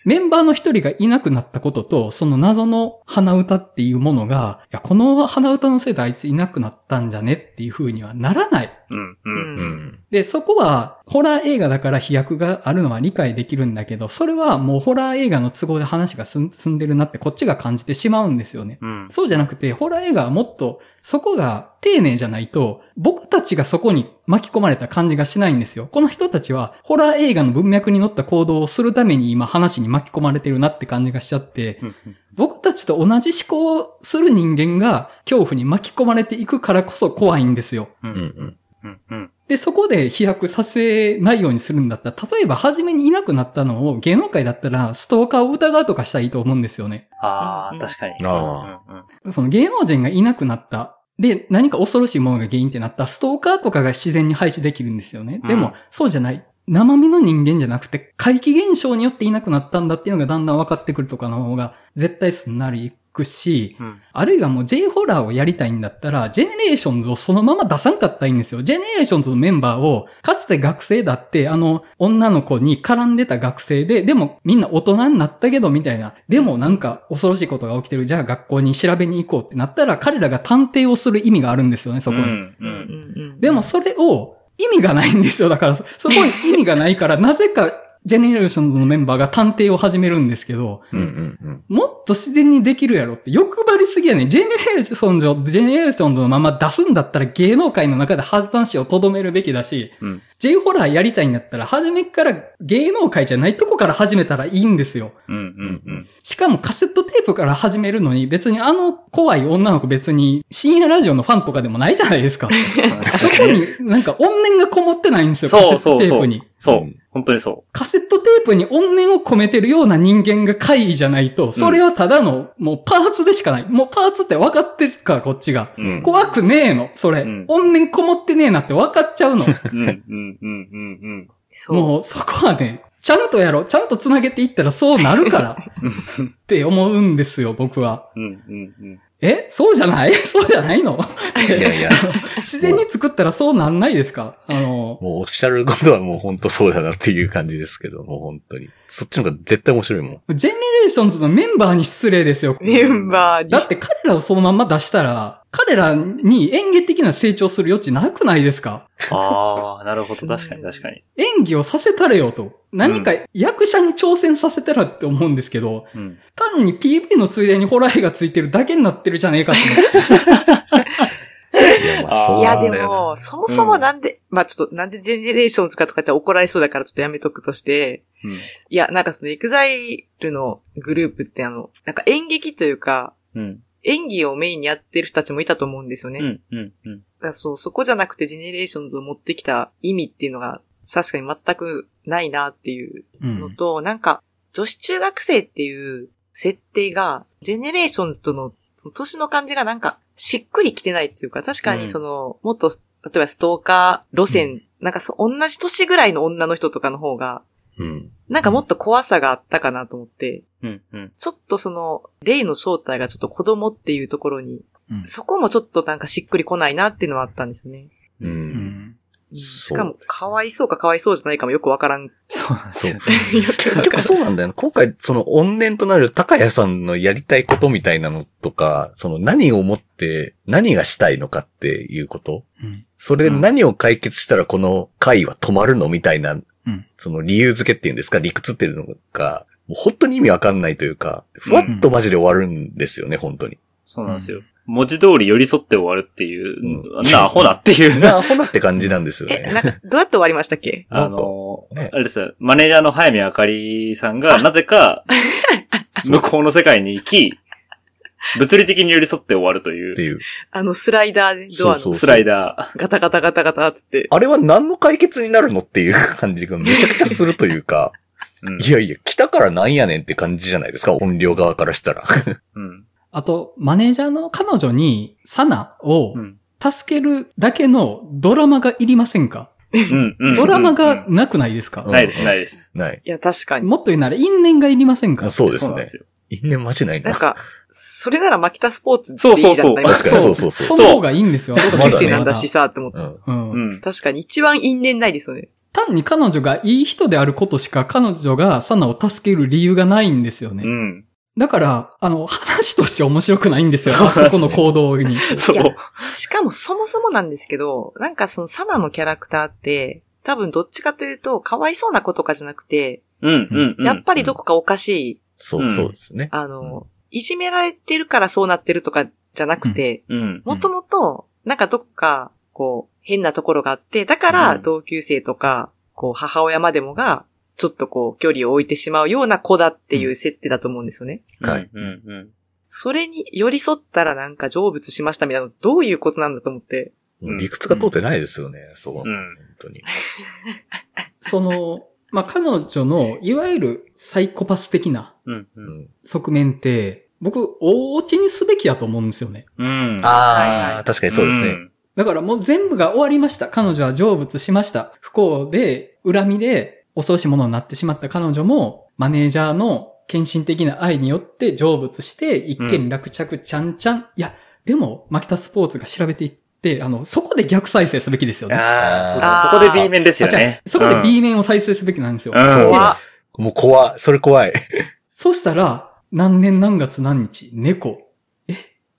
[SPEAKER 1] メンバーの一人がいなくなったことと、その謎の鼻歌っていうものが、いや、この鼻歌のせいであいついなくなったんじゃねっていう風にはならない。
[SPEAKER 4] うん。
[SPEAKER 2] う
[SPEAKER 4] うん。
[SPEAKER 3] うんん。
[SPEAKER 1] で、そこは、ホラー映画だから飛躍があるのは理解できるんだけど、それはもうホラー映画の都合で話が進進んでるなってこっちが感じてしまうんですよね。
[SPEAKER 4] うん。
[SPEAKER 1] そうじゃなくて、ホラー映画はもっと、そこが丁寧じゃないと、僕たちがそこに巻き込まれた感じがしないんですよ。この人たちは、ホラー映画の文脈に乗った行動をするために今話に巻き込まれてるなって感じがしちゃって、僕たちと同じ思考をする人間が恐怖に巻き込まれていくからこそ怖いんですよ。
[SPEAKER 4] う。
[SPEAKER 3] うんん。
[SPEAKER 4] うん。うん。
[SPEAKER 1] で、そこで飛躍させないようにするんだったら、例えば初めにいなくなったのを芸能界だったらストーカーを疑うとかしたらいいと思うんですよね。
[SPEAKER 4] ああ、
[SPEAKER 2] うん
[SPEAKER 4] 確かに。
[SPEAKER 3] あ
[SPEAKER 1] その芸能人がいなくなった。で、何か恐ろしいものが原因ってなったら、ストーカーとかが自然に排除できるんですよね。でも、
[SPEAKER 4] うん
[SPEAKER 1] そうじゃない。生身の人間じゃなくて、怪奇現象によっていなくなったんだっていうのがだんだん分かってくるとかの方が、絶対すんなりいくし、
[SPEAKER 4] うん。
[SPEAKER 1] あるいはもう J ホラーをやりたいんだったら、ジェネレーションズをそのまま出さんかったらいいんですよ。ジェネレーションズのメンバーを、かつて学生だって、あの、女の子に絡んでた学生で、でもみんな大人になったけど、みたいな。でもなんか恐ろしいことが起きてる。じゃあ学校に調べに行こうってなったら、彼らが探偵をする意味があるんですよね、そこに。
[SPEAKER 4] うん。
[SPEAKER 1] でもそれを意味がないんですよ。だからそそこに意味がないから、なぜかジェネレーションズのメンバーが探偵を始めるんですけど、
[SPEAKER 3] うんうんうん。
[SPEAKER 1] もっと自然にできるやろって欲張りすぎやねん。ジェネレーションズを、ジェネレーションズのまま出すんだったら芸能界の中で発散しをとどめるべきだし、
[SPEAKER 4] うん。
[SPEAKER 1] J ホラーやりたいんだったら、初めから芸能界じゃないとこから始めたらいいんですよ。
[SPEAKER 4] うん。うん。うん。
[SPEAKER 1] しかもカセットテープから始めるのに、別にあの怖い女の子別に深夜ラジオのファンとかでもないじゃないですか。そこになんか怨念がこもってないんですよ、カセット
[SPEAKER 4] そうそうそう
[SPEAKER 1] テープに。。
[SPEAKER 4] そうう。本当にそ
[SPEAKER 1] カセットテープに怨念を込めてるような人間が怪異じゃないと、それはただの、もうパーツでしかない。もうパーツって分かってるから、こっちが。
[SPEAKER 4] う。うん。
[SPEAKER 1] 怖くねえの、それ。
[SPEAKER 4] うん
[SPEAKER 1] 怨念こもってねえなって分かっちゃうの。
[SPEAKER 4] うん。うん。うん。うん。
[SPEAKER 2] そう。
[SPEAKER 1] もうそこはね、ちゃんとやろう。ちゃんと繋げていったらそうなるから。って思うんですよ、僕は。
[SPEAKER 4] うん。うん。うん。
[SPEAKER 1] えそうじゃない？そうじゃないの？
[SPEAKER 3] いやいや、
[SPEAKER 1] 自然に作ったらそうなんないですか？あの、
[SPEAKER 3] もうおっしゃることはもう本当そうだなっていう感じですけど、もう本当に。そっちの方が絶対面白いもん。
[SPEAKER 1] GENERATIONS のメンバーに失礼ですよ。
[SPEAKER 2] メンバーに。
[SPEAKER 1] だって彼らをそのまま出したら、彼らに演技的な成長する余地なくないですか？
[SPEAKER 4] ああ、なるほど。確かに確かに。
[SPEAKER 1] 演技をさせたれよと。何か役者に挑戦させたらって思うんですけど、
[SPEAKER 4] うん。
[SPEAKER 1] 単に PV のついでにホラー絵がついてるだけになってるじゃねえかって。
[SPEAKER 3] いや、
[SPEAKER 2] で。も、そもそもなんで、まあちょっと、なんで GENERATIONS かとかって怒られそうだからちょっとやめとくとして、
[SPEAKER 4] うん。
[SPEAKER 2] いや、なんかその EXILE のグループってあの、なんか演劇というか、
[SPEAKER 4] うん。
[SPEAKER 2] 演技をメインにやってる人たちもいたと思うんですよね。
[SPEAKER 4] うん。うん。うん。
[SPEAKER 2] だからそう、そこじゃなくて GENERATIONS を持ってきた意味っていうのが、確かに全くないなっていう
[SPEAKER 1] うん。
[SPEAKER 2] のと、なんか、女子中学生っていう設定が、 GENERATIONS との、その年の感じがなんか、しっくりきてないっていうか、確かにその、もっと、例えばストーカー路線、なんかそう、同じ年ぐらいの女の人とかの方が、
[SPEAKER 3] うん。
[SPEAKER 2] なんかもっと怖さがあったかなと思って、
[SPEAKER 4] うん。うん。
[SPEAKER 2] ちょっとその、霊の正体がちょっと子供っていうところに、
[SPEAKER 1] うん
[SPEAKER 2] そこもちょっとなんかしっくりこないなっていうのはあったんですよね。
[SPEAKER 3] う。
[SPEAKER 1] うん
[SPEAKER 2] しかも、かわいそうかかわいそうじゃないかもよくわからん。よ
[SPEAKER 4] そうなんですよね。
[SPEAKER 3] 結
[SPEAKER 2] からん
[SPEAKER 3] 局そうなんだよな。今回、その怨念となる高谷さんのやりたいことみたいなのとか、その何をもって何がしたいのかっていうこと
[SPEAKER 1] うん。
[SPEAKER 3] それで何を解決したらこの会は止まるのみたいな、
[SPEAKER 1] うん
[SPEAKER 3] その理由付けっていうんですか理屈っていうのが、もう本当に意味わかんないというか、ふわっとマジで終わるんですよね、本当に。
[SPEAKER 4] そうなんですよ。文字通り寄り添って終わるっていう、
[SPEAKER 3] うん
[SPEAKER 4] なアホなっていう。
[SPEAKER 3] な、アホなって感じなんですよ
[SPEAKER 2] え、
[SPEAKER 3] ね。
[SPEAKER 2] なんか、どうやって終わりましたっけ？
[SPEAKER 4] あの、
[SPEAKER 3] ね
[SPEAKER 4] あれですよ、マネージャーの早見あかりさんが、なぜか、向こうの世界に行き、物理的に寄り添って終わるという、
[SPEAKER 3] っていう。
[SPEAKER 2] あのスライダーでドアの
[SPEAKER 3] そうそう
[SPEAKER 4] スライダ
[SPEAKER 2] ガタガタガタガタって。
[SPEAKER 3] あれは何の解決になるのっていう感じがめちゃくちゃするというか、
[SPEAKER 4] ー。うん
[SPEAKER 3] いやいや、来たからなんやねんって感じじゃないですか、音量側からしたら。
[SPEAKER 4] うん。
[SPEAKER 1] あと、マネージャーの彼女に、サナを
[SPEAKER 4] うん。
[SPEAKER 1] 助けるだけのドラマがいりませんか？
[SPEAKER 4] うん。うん
[SPEAKER 1] ドラマがなくないですか？
[SPEAKER 3] うん
[SPEAKER 4] ないです、ないです。
[SPEAKER 3] ない。
[SPEAKER 2] いや、確かに。
[SPEAKER 1] もっと言うなら因縁がいりませんか？
[SPEAKER 3] そうですね
[SPEAKER 4] そうなんです。よ。
[SPEAKER 3] 因縁マジないな。
[SPEAKER 2] なんか、それならマキタスポーツで
[SPEAKER 4] そうそうそう
[SPEAKER 2] いいじゃんってなります
[SPEAKER 3] 確かにそうそうそう。
[SPEAKER 1] その方がいいんですよ。
[SPEAKER 2] 同級生なんだしさ、って思って。
[SPEAKER 3] うん。
[SPEAKER 1] うん
[SPEAKER 4] うん。
[SPEAKER 2] 確かに一番因縁ないですよね。
[SPEAKER 1] 単に彼女がいい人であることしか彼女がサナを助ける理由がないんですよね。
[SPEAKER 4] うん。
[SPEAKER 1] だから、あの、話として面白くないんですよ。あそこの行動に。
[SPEAKER 4] そう。
[SPEAKER 2] しかもそもそもなんですけど、なんかそのサナのキャラクターって、多分どっちかというと、かわいそうな子とかじゃなくて、
[SPEAKER 4] うん、うん。うん
[SPEAKER 2] やっぱりどこかおかしい、
[SPEAKER 3] そうそうですね。
[SPEAKER 2] あの、いじめられてるからそうなってるとかじゃなくて、
[SPEAKER 4] うん。
[SPEAKER 2] もともと、なんかどっか、こう、変なところがあって、だから
[SPEAKER 4] うん
[SPEAKER 2] 同級生とか、こう、母親までもが、ちょっとこう、距離を置いてしまうような子だっていう設定だと思うんですよね。
[SPEAKER 3] はい。
[SPEAKER 4] うん、うん。
[SPEAKER 2] それに寄り添ったらなんか成仏しましたみたいなの、どういうことなんだと思って。
[SPEAKER 3] 理屈が通ってないですよね、そう。本
[SPEAKER 4] うん。
[SPEAKER 3] 当に。
[SPEAKER 1] その、まあ、彼女の、いわゆるサイコパス的な
[SPEAKER 4] うん。う。
[SPEAKER 3] うんん
[SPEAKER 1] 側面って、僕、大落ちにすべきやと思うんですよね。
[SPEAKER 4] うん。
[SPEAKER 2] はいはい
[SPEAKER 3] ああ、確かにそうですね。
[SPEAKER 4] ん
[SPEAKER 1] だからもう全部が終わりました。彼女は成仏しました。不幸で、恨みで、恐ろしいものになってしまった彼女も、マネージャーの献身的な愛によって成仏して、一見落着ちゃんちゃん。いや、でも、マキタスポーツが調べていって、あの、そこで逆再生すべきですよね。
[SPEAKER 4] ああ、そうそうそこで B 面ですよ
[SPEAKER 1] あじゃあ
[SPEAKER 4] ね。
[SPEAKER 1] そこで B 面を再生すべきなんですよ。
[SPEAKER 4] うん
[SPEAKER 1] で
[SPEAKER 2] 怖っ
[SPEAKER 3] もう怖い。それ怖い。
[SPEAKER 1] そうしたら、何年何月何日、猫。え、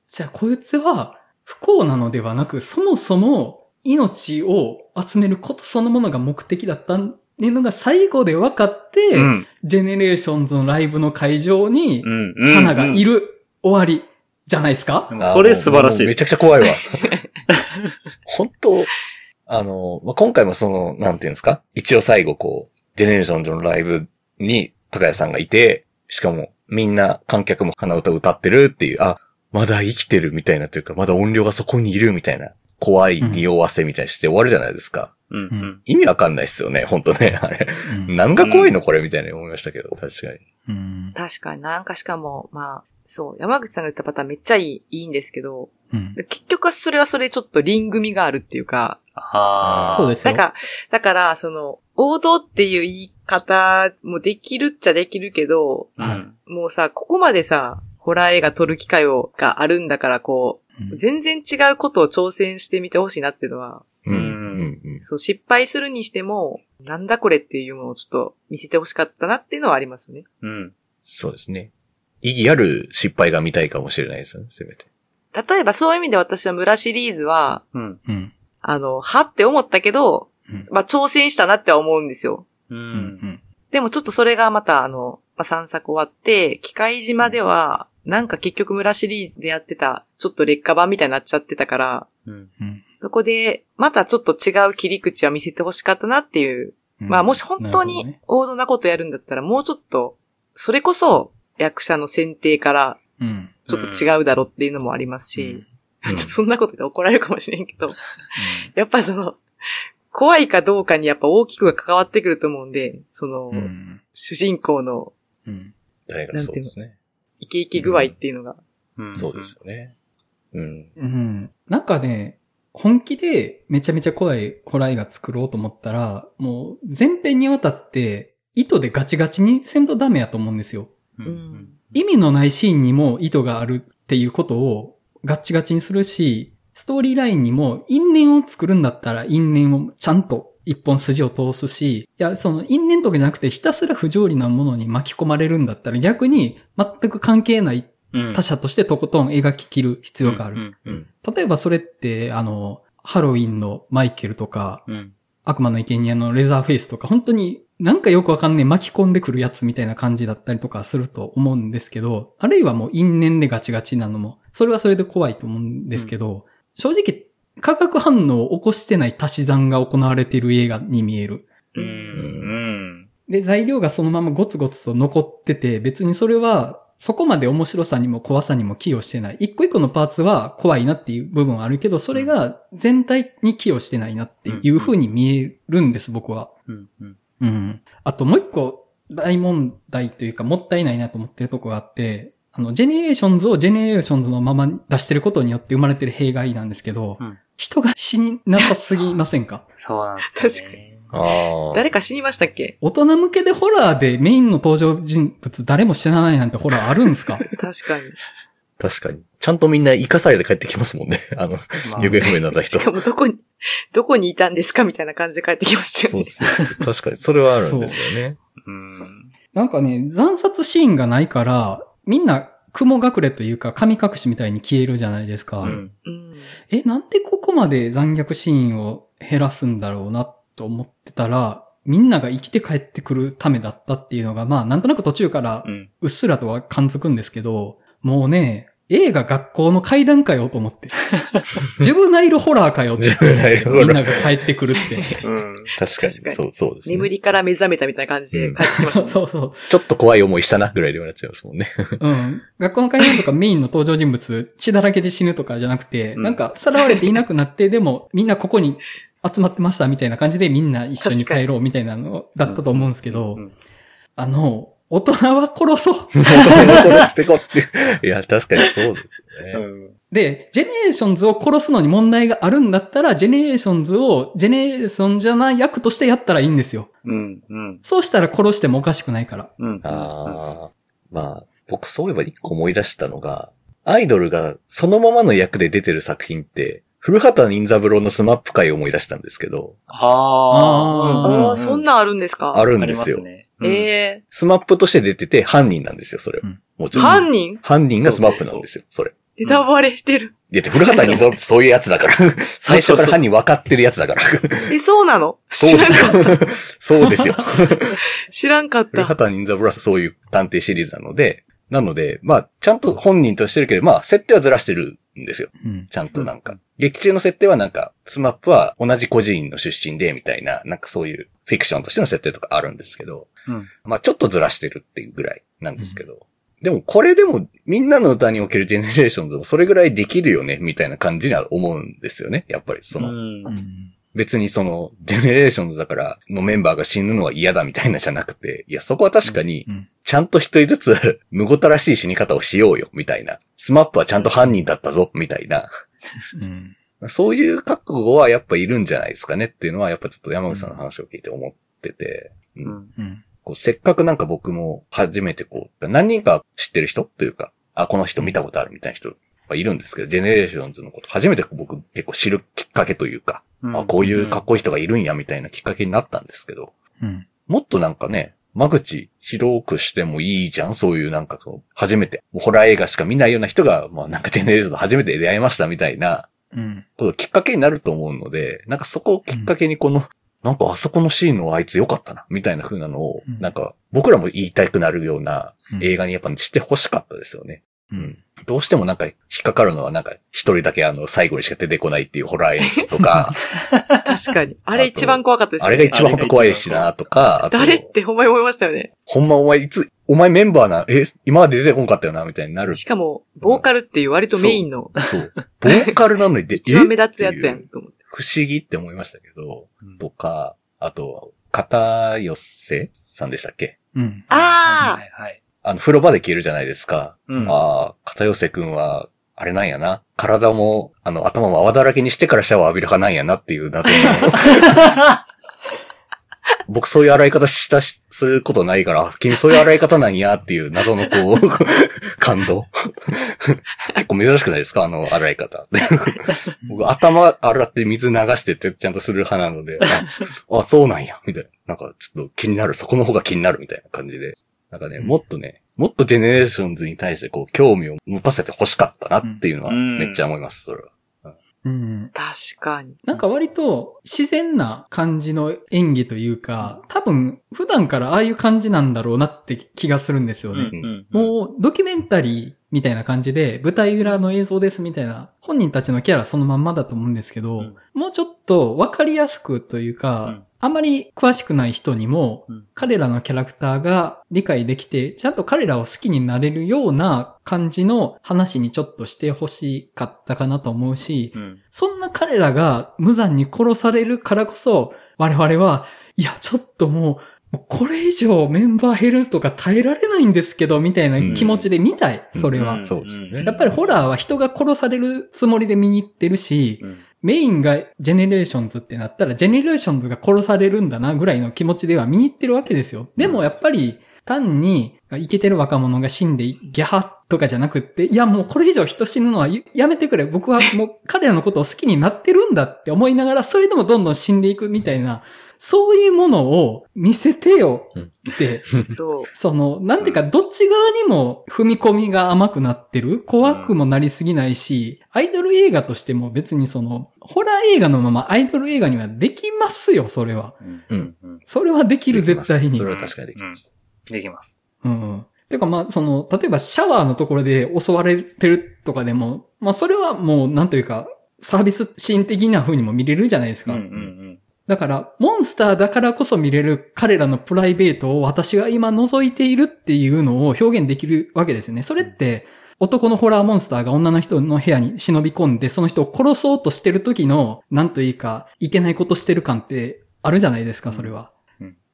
[SPEAKER 1] じゃあこいつは不幸なのではなく、そもそも命を集めることそのものが目的だったっていうのが最後で分かって、
[SPEAKER 4] うん。
[SPEAKER 1] GENERATIONS のライブの会場に
[SPEAKER 4] う、ん。うん
[SPEAKER 1] サナがいる、終わり、じゃないですか？
[SPEAKER 4] それ素晴らしい
[SPEAKER 3] めちゃくちゃ怖いわ。本当あの、まあ、今回もその、なんていうんですか？一応最後こう、 GENERATIONS のライブに高谷さんがいて、しかもみんな観客も鼻歌歌ってるっていう、あ、まだ生きてるみたいなというか、まだ怨霊がそこにいるみたいな、怖い匂わせみたいにして終わるじゃないですか。
[SPEAKER 4] うん。うん。
[SPEAKER 3] 意味わかんないっすよね、本当ね、あれ。
[SPEAKER 1] うん
[SPEAKER 3] 何が怖いのこれみたいに思いましたけど、確かに。
[SPEAKER 1] うん
[SPEAKER 2] 確かになんかしかも、まあ、そう、山口さんが言ったパターンめっちゃいい、いいんですけど、
[SPEAKER 1] うん
[SPEAKER 2] 結局はそれはそれちょっとリン組があるっていうか、
[SPEAKER 4] ああ。
[SPEAKER 1] そうですよ。
[SPEAKER 2] なんか、だから、その、王道っていう言い方もできるっちゃできるけど、
[SPEAKER 4] うん。
[SPEAKER 2] もうさ、ここまでさ、ホラー映画撮る機会を、があるんだから、こ
[SPEAKER 1] うん
[SPEAKER 2] う、全然違うことを挑戦してみてほしいなっていうのは、
[SPEAKER 3] うん。
[SPEAKER 4] うん
[SPEAKER 3] うんうん
[SPEAKER 2] そう、失敗するにしても、なんだこれっていうものをちょっと見せてほしかったなっていうのはありますね。
[SPEAKER 4] うん。
[SPEAKER 3] そうですね。意義ある失敗が見たいかもしれないですよね、せめて。
[SPEAKER 2] 例えばそういう意味で私は村シリーズは、
[SPEAKER 4] うん。
[SPEAKER 1] うん。
[SPEAKER 2] あの、はって思ったけど、
[SPEAKER 1] うん
[SPEAKER 2] まあ、挑戦したなっては思うんですよ。
[SPEAKER 4] う。
[SPEAKER 1] うんん。
[SPEAKER 2] でもちょっとそれがまたあの、まあ、散策終わって、機械島では、なんか結局村シリーズでやってた、ちょっと劣化版みたいになっちゃってたから、
[SPEAKER 4] うん。
[SPEAKER 1] うん。
[SPEAKER 2] そこで、またちょっと違う切り口は見せてほしかったなっていう。まあもし本当に
[SPEAKER 1] ね
[SPEAKER 2] 王道なことやるんだったら、もうちょっと、それこそ役者の選定から
[SPEAKER 1] うん。
[SPEAKER 2] ちょっと違うだろうっていうのもありますし、
[SPEAKER 3] うん
[SPEAKER 2] ちょっとそんなことで怒られるかもしれんけど、やっぱその、怖いかどうかにやっぱ大きく関わってくると思うんで、その、
[SPEAKER 1] うん。
[SPEAKER 2] 主人公の
[SPEAKER 1] うん。
[SPEAKER 3] 誰がそうですね。
[SPEAKER 2] イケイケ具合っていうのが、
[SPEAKER 4] うん。
[SPEAKER 3] そうですよね。うん。
[SPEAKER 1] うん。なんかね、本気でめちゃめちゃ怖いホラー映画作ろうと思ったら、もう全編にわたって糸でガチガチにせんとダメやと思うんですよ。
[SPEAKER 4] うん。うん。
[SPEAKER 1] 意味のないシーンにも意図があるっていうことをガッチガチにするし、ストーリーラインにも因縁を作るんだったら因縁をちゃんと一本筋を通すし、いや、その因縁とかじゃなくてひたすら不条理なものに巻き込まれるんだったら逆に全く関係ない
[SPEAKER 4] うん。
[SPEAKER 1] 他者としてとことん描き切る必要がある。
[SPEAKER 4] うん。うん。
[SPEAKER 1] 例えばそれって、あの、ハロウィンのマイケルとか、
[SPEAKER 4] うん。
[SPEAKER 1] 悪魔の生贄のレザーフェイスとか、本当になんかよくわかんねえ巻き込んでくるやつみたいな感じだったりとかすると思うんですけど、あるいはもう因縁でガチガチなのも、それはそれで怖いと思うんですけど、正直、化学反応を起こしてない足し算が行われている映画に見える。
[SPEAKER 4] うん。うん。
[SPEAKER 1] で、材料がそのままゴツゴツと残ってて、別にそれは、そこまで面白さにも怖さにも寄与してない。一個一個のパーツは怖いなっていう部分はあるけど、それが全体に寄与してないなっていう風に見えるんです、僕は。
[SPEAKER 4] うん。うん。
[SPEAKER 1] うん。あともう一個大問題というかもったいないなと思ってるとこがあって、あの、 GENERATIONS を GENERATIONS のまま出してることによって生まれてる弊害なんですけど、
[SPEAKER 4] うん
[SPEAKER 1] 人が死になさすぎませんか？
[SPEAKER 4] そうなんですよね。
[SPEAKER 3] ああ。
[SPEAKER 2] 誰か死にましたっけ？
[SPEAKER 1] 大人向けでホラーでメインの登場人物誰も知らないなんてホラーあるんですか？
[SPEAKER 2] 確かに。
[SPEAKER 3] 確かに。ちゃんとみんな生かされて帰ってきますもんね。あの、
[SPEAKER 4] まあ
[SPEAKER 3] 行方不明になった人。
[SPEAKER 2] しかもどこに、どこにいたんですかみたいな感じで帰ってきましたよ
[SPEAKER 3] そう
[SPEAKER 2] ね。
[SPEAKER 3] そう確かに。それはあるんですよね。
[SPEAKER 4] うん。
[SPEAKER 1] なんかね、惨殺シーンがないから、みんな雲隠れというか神隠しみたいに消えるじゃないですか。
[SPEAKER 4] うん。
[SPEAKER 2] うん。
[SPEAKER 1] え、なんでここまで残虐シーンを減らすんだろうなと思ってたら、みんなが生きて帰ってくるためだったっていうのが、まあ、なんとなく途中から
[SPEAKER 4] うん。
[SPEAKER 1] うっすらとは感づくんですけど、もうね、映画学校の階段かよと思って。ジュブナイルホラーかよって。
[SPEAKER 3] ジュブナイルホラー
[SPEAKER 1] みんなが帰ってくるって。
[SPEAKER 4] うん。
[SPEAKER 3] 確かに。そう、そうですね。
[SPEAKER 2] 眠りから目覚めたみたいな感じで帰ってきました
[SPEAKER 1] そ
[SPEAKER 2] ね。
[SPEAKER 1] うそう。
[SPEAKER 3] ちょっと怖い思いしたな、ぐらいで言われちゃいますもんね。
[SPEAKER 1] うん。学校の怪談とかメインの登場人物、血だらけで死ぬとかじゃなくて、
[SPEAKER 4] うん
[SPEAKER 1] なんか、さらわれていなくなって、でも、みんなここに集まってましたみたいな感じでみんな一緒に帰ろうみたいなのだったと思うんですけど、
[SPEAKER 4] うん
[SPEAKER 1] あの、大人は殺そう。
[SPEAKER 3] 殺してこっていや、確かにそうですよね。
[SPEAKER 4] うん。
[SPEAKER 1] で、 GENERATIONS を殺すのに問題があるんだったら、ジェネレーションズを GENERATIONS じゃない役としてやったらいいんですよ。
[SPEAKER 4] うん。うん。
[SPEAKER 1] そうしたら殺してもおかしくないから。
[SPEAKER 4] うん。
[SPEAKER 3] ああ、まあ、僕そういえば一個思い出したのが、アイドルがそのままの役で出てる作品って、古畑任三郎の SMAP 回を思い出したんですけど、
[SPEAKER 4] ああ。
[SPEAKER 1] あー
[SPEAKER 2] おーそんなんあるんですか？
[SPEAKER 3] あるん
[SPEAKER 4] あり
[SPEAKER 3] ですよ。
[SPEAKER 4] ますね。うん
[SPEAKER 2] え
[SPEAKER 3] SMAP として出てて犯人なんですよ、それ
[SPEAKER 1] うん。
[SPEAKER 3] もち
[SPEAKER 2] ー、
[SPEAKER 3] ろん。
[SPEAKER 2] 犯人？
[SPEAKER 3] 犯人が SMAP なんですよ、それ。
[SPEAKER 2] ネタバレしてる。
[SPEAKER 3] いや、古畑任三郎ってそういうやつだから。最初から犯人分かってるやつだから。
[SPEAKER 2] え、そうなの？
[SPEAKER 3] そうで
[SPEAKER 2] 知らなかっ
[SPEAKER 3] すよ。そうですよ。
[SPEAKER 2] た。知らんかっ
[SPEAKER 3] 古
[SPEAKER 2] た。
[SPEAKER 3] 畑任三郎はそういう探偵シリーズなので、なので、まあ、ちゃんと本人としてるけど、まあ、設定はずらしてるんですよ。
[SPEAKER 1] うん。
[SPEAKER 3] ちゃんとなんか。劇中の設定はなんか、 SMAP は同じ孤児院の出身で、みたいな、なんかそういうフィクションとしての設定とかあるんですけど、
[SPEAKER 4] うん
[SPEAKER 3] まあちょっとずらしてるっていうぐらいなんですけど、でもこれでもミンナのウタにおける GENERATIONS もそれぐらいできるよね、みたいな感じには思うんですよね。やっぱりその、
[SPEAKER 4] うん
[SPEAKER 1] うん
[SPEAKER 3] 別にその、 GENERATIONS だからのメンバーが死ぬのは嫌だみたいなじゃなくて、いや、そこは確かに
[SPEAKER 1] う、ん。
[SPEAKER 3] ちゃんと一人ずつ、むごたらしい死に方をしようよ、みたいな。 SMAP はちゃんと犯人だったぞ、みたいな。
[SPEAKER 1] うん。
[SPEAKER 3] そういう覚悟はやっぱいるんじゃないですかねっていうのは、やっぱちょっと山口さんの話を聞いて思ってて、うん。こうせっかくなんか僕も初めてこう、何人か知ってる人というか、あ、この人見たことあるみたいな人はいるんですけど、 GENERATIONS のこと初めて僕結構知るきっかけというか、
[SPEAKER 4] うん
[SPEAKER 3] あ、こういうかっこいい人がいるんやみたいなきっかけになったんですけど、
[SPEAKER 1] うん。
[SPEAKER 3] もっとなんかね、間口広くしてもいいじゃん？そういうなんかそう、初めて、もうホラー映画しか見ないような人が、まあなんか GENERATIONS と初めて出会いましたみたいな
[SPEAKER 1] うん。
[SPEAKER 3] こときっかけになると思うので、なんかそこをきっかけにこの、なんかあそこのシーンのあいつ良かったな、みたいな風なのを、
[SPEAKER 1] うん
[SPEAKER 3] なんか僕らも言いたくなるような
[SPEAKER 1] うん
[SPEAKER 3] 映画にやっぱして欲しかったですよね。
[SPEAKER 1] う。
[SPEAKER 3] うんん。どうしてもなんか引っかかるのはなんか一人だけあの最後にしか出てこないっていうホラー演出とか、
[SPEAKER 2] 確かに。あれ一番怖かったですよね。
[SPEAKER 3] あれが一番本当怖いしなとか、
[SPEAKER 2] 誰ってほんまに思いましたよね。
[SPEAKER 3] ほんまお前いつ、お前メンバーな、え、今まで出てこんかったよな、みたいになる。
[SPEAKER 2] しかも、ボーカルっていう割とメインの
[SPEAKER 3] そう。ボーカルなのにで、
[SPEAKER 2] 一番目立つやつやんと思って。
[SPEAKER 3] 不思議って思いましたけど、
[SPEAKER 4] うん
[SPEAKER 3] とか、あと、片寄せさんでしたっけ？
[SPEAKER 1] うん。
[SPEAKER 2] あ
[SPEAKER 4] はいはい。
[SPEAKER 3] あの、風呂場で消えるじゃないですか。
[SPEAKER 4] うん
[SPEAKER 3] ああ、片寄せくんは、あれなんやな。体も、あの、頭も泡だらけにしてからシャワー浴びる派なんやなっていう謎の。僕そういう洗い方したし、することないから、君そういう洗い方なんやっていう謎のこう、感動。結構珍しくないですか？あの洗い方。僕頭洗って水流してってちゃんとする派なので、あ、あそうなんや、みたいな。なんかちょっと気になる、そこの方が気になるみたいな感じで。なんかね、もっとね、もっと GENERATIONSに対してこう、興味を持たせて欲しかったなっていうのは、
[SPEAKER 4] うん
[SPEAKER 3] めっちゃ思います、それは。
[SPEAKER 1] うん。
[SPEAKER 2] 確かに。
[SPEAKER 1] なんか割と自然な感じの演技というか、多分普段からああいう感じなんだろうなって気がするんですよね。
[SPEAKER 4] うん
[SPEAKER 1] もうドキュメンタリーみたいな感じで舞台裏の映像ですみたいな本人たちのキャラそのまんまだと思うんですけど、
[SPEAKER 4] うん
[SPEAKER 1] もうちょっとわかりやすくというか、
[SPEAKER 4] うん
[SPEAKER 1] あまり詳しくない人にも、
[SPEAKER 4] うん。
[SPEAKER 1] 彼らのキャラクターが理解できて、ちゃんと彼らを好きになれるような感じの話にちょっとしてほしかったかなと思うし、
[SPEAKER 4] うん。
[SPEAKER 1] そんな彼らが無残に殺されるからこそ、我々は、いや、ちょっともう、もうこれ以上メンバー減るとか耐えられないんですけど、みたいな気持ちで見たい、
[SPEAKER 3] うん
[SPEAKER 1] それは。
[SPEAKER 4] ん。
[SPEAKER 3] そうですね
[SPEAKER 1] やっぱりホラーは人が殺されるつもりで見に行ってるし、
[SPEAKER 4] うん
[SPEAKER 1] メインが GENERATIONSってなったら、 GENERATIONSが殺されるんだなぐらいの気持ちでは見に行ってるわけですよ。でもやっぱり、単に、イケてる若者が死んで、ギャハとかじゃなくって、いやもうこれ以上人死ぬのはややめてくれ。僕はもう彼らのことを好きになってるんだって思いながら、それでもどんどん死んでいくみたいな、そういうものを見せてよって、
[SPEAKER 2] そう。
[SPEAKER 1] その、なんていうか、どっち側にも踏み込みが甘くなってる怖くもなりすぎないし、アイドル映画としても別にその、ホラー映画のままアイドル映画にはできますよ、それは。
[SPEAKER 4] うん
[SPEAKER 3] うん
[SPEAKER 4] うん
[SPEAKER 1] それはできる、絶対に
[SPEAKER 3] そ。れは確かにできます。
[SPEAKER 4] できます。
[SPEAKER 1] うんうん。てかまあ、その、例えばシャワーのところで襲われてるとかでも、まあそれはもう、なんというか、サービスシーン的な風にも見れるじゃないですか。
[SPEAKER 4] うんうん
[SPEAKER 1] だから、モンスターだからこそ見れる彼らのプライベートを私が今覗いているっていうのを表現できるわけですよね。それって、男のホラーモンスターが女の人の部屋に忍び込んで、その人を殺そうとしてる時の、なんというか、いけないことしてる感ってあるじゃないですか、それは。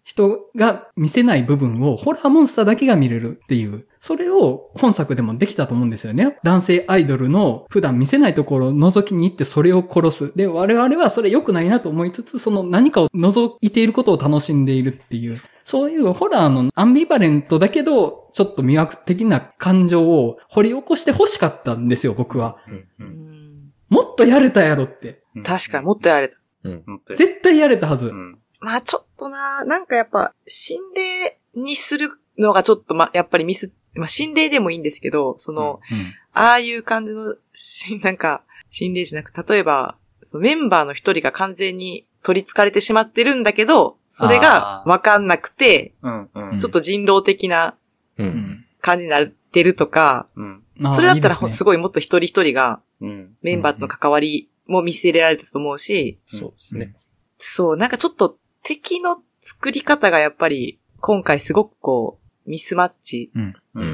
[SPEAKER 4] うん
[SPEAKER 1] 人が見せない部分をホラーモンスターだけが見れるっていう。それを本作でもできたと思うんですよね。男性アイドルの普段見せないところを覗きに行ってそれを殺す。で、我々はそれ良くないなと思いつつ、その何かを覗いていることを楽しんでいるっていう。そういうホラーのアンビバレントだけど、ちょっと魅惑的な感情を掘り起こして欲しかったんですよ、僕は。
[SPEAKER 3] うんう
[SPEAKER 2] うんん
[SPEAKER 1] もっとやれたやろって。
[SPEAKER 4] うん。
[SPEAKER 2] 確かにもっとやれた。
[SPEAKER 3] うん
[SPEAKER 1] 絶対やれたはず。
[SPEAKER 4] うん。
[SPEAKER 2] まあちょっとな、なんかやっぱ、心霊にするのがちょっとま、やっぱりミス、まあ心霊でもいいんですけど、その、
[SPEAKER 1] うん
[SPEAKER 2] ああいう感じのし、なんか、心霊じゃなく、例えば、そのメンバーの一人が完全に取り憑かれてしまってるんだけど、それがわかんなくて、
[SPEAKER 4] うんうん。
[SPEAKER 1] うん
[SPEAKER 2] ちょっと人狼的な
[SPEAKER 3] う。
[SPEAKER 1] うん。ん
[SPEAKER 2] 感じになってるとか、
[SPEAKER 4] うん。
[SPEAKER 1] まあ
[SPEAKER 2] それだったらすごいもっと一人一人が
[SPEAKER 4] うん。
[SPEAKER 2] メンバーとの関わりも見せられたと思うし、
[SPEAKER 3] そうですね。
[SPEAKER 2] そう、なんかちょっと敵の作り方がやっぱり今回すごくこう、ミスマッチ。
[SPEAKER 1] うん。
[SPEAKER 3] う。
[SPEAKER 2] うん。ん
[SPEAKER 1] う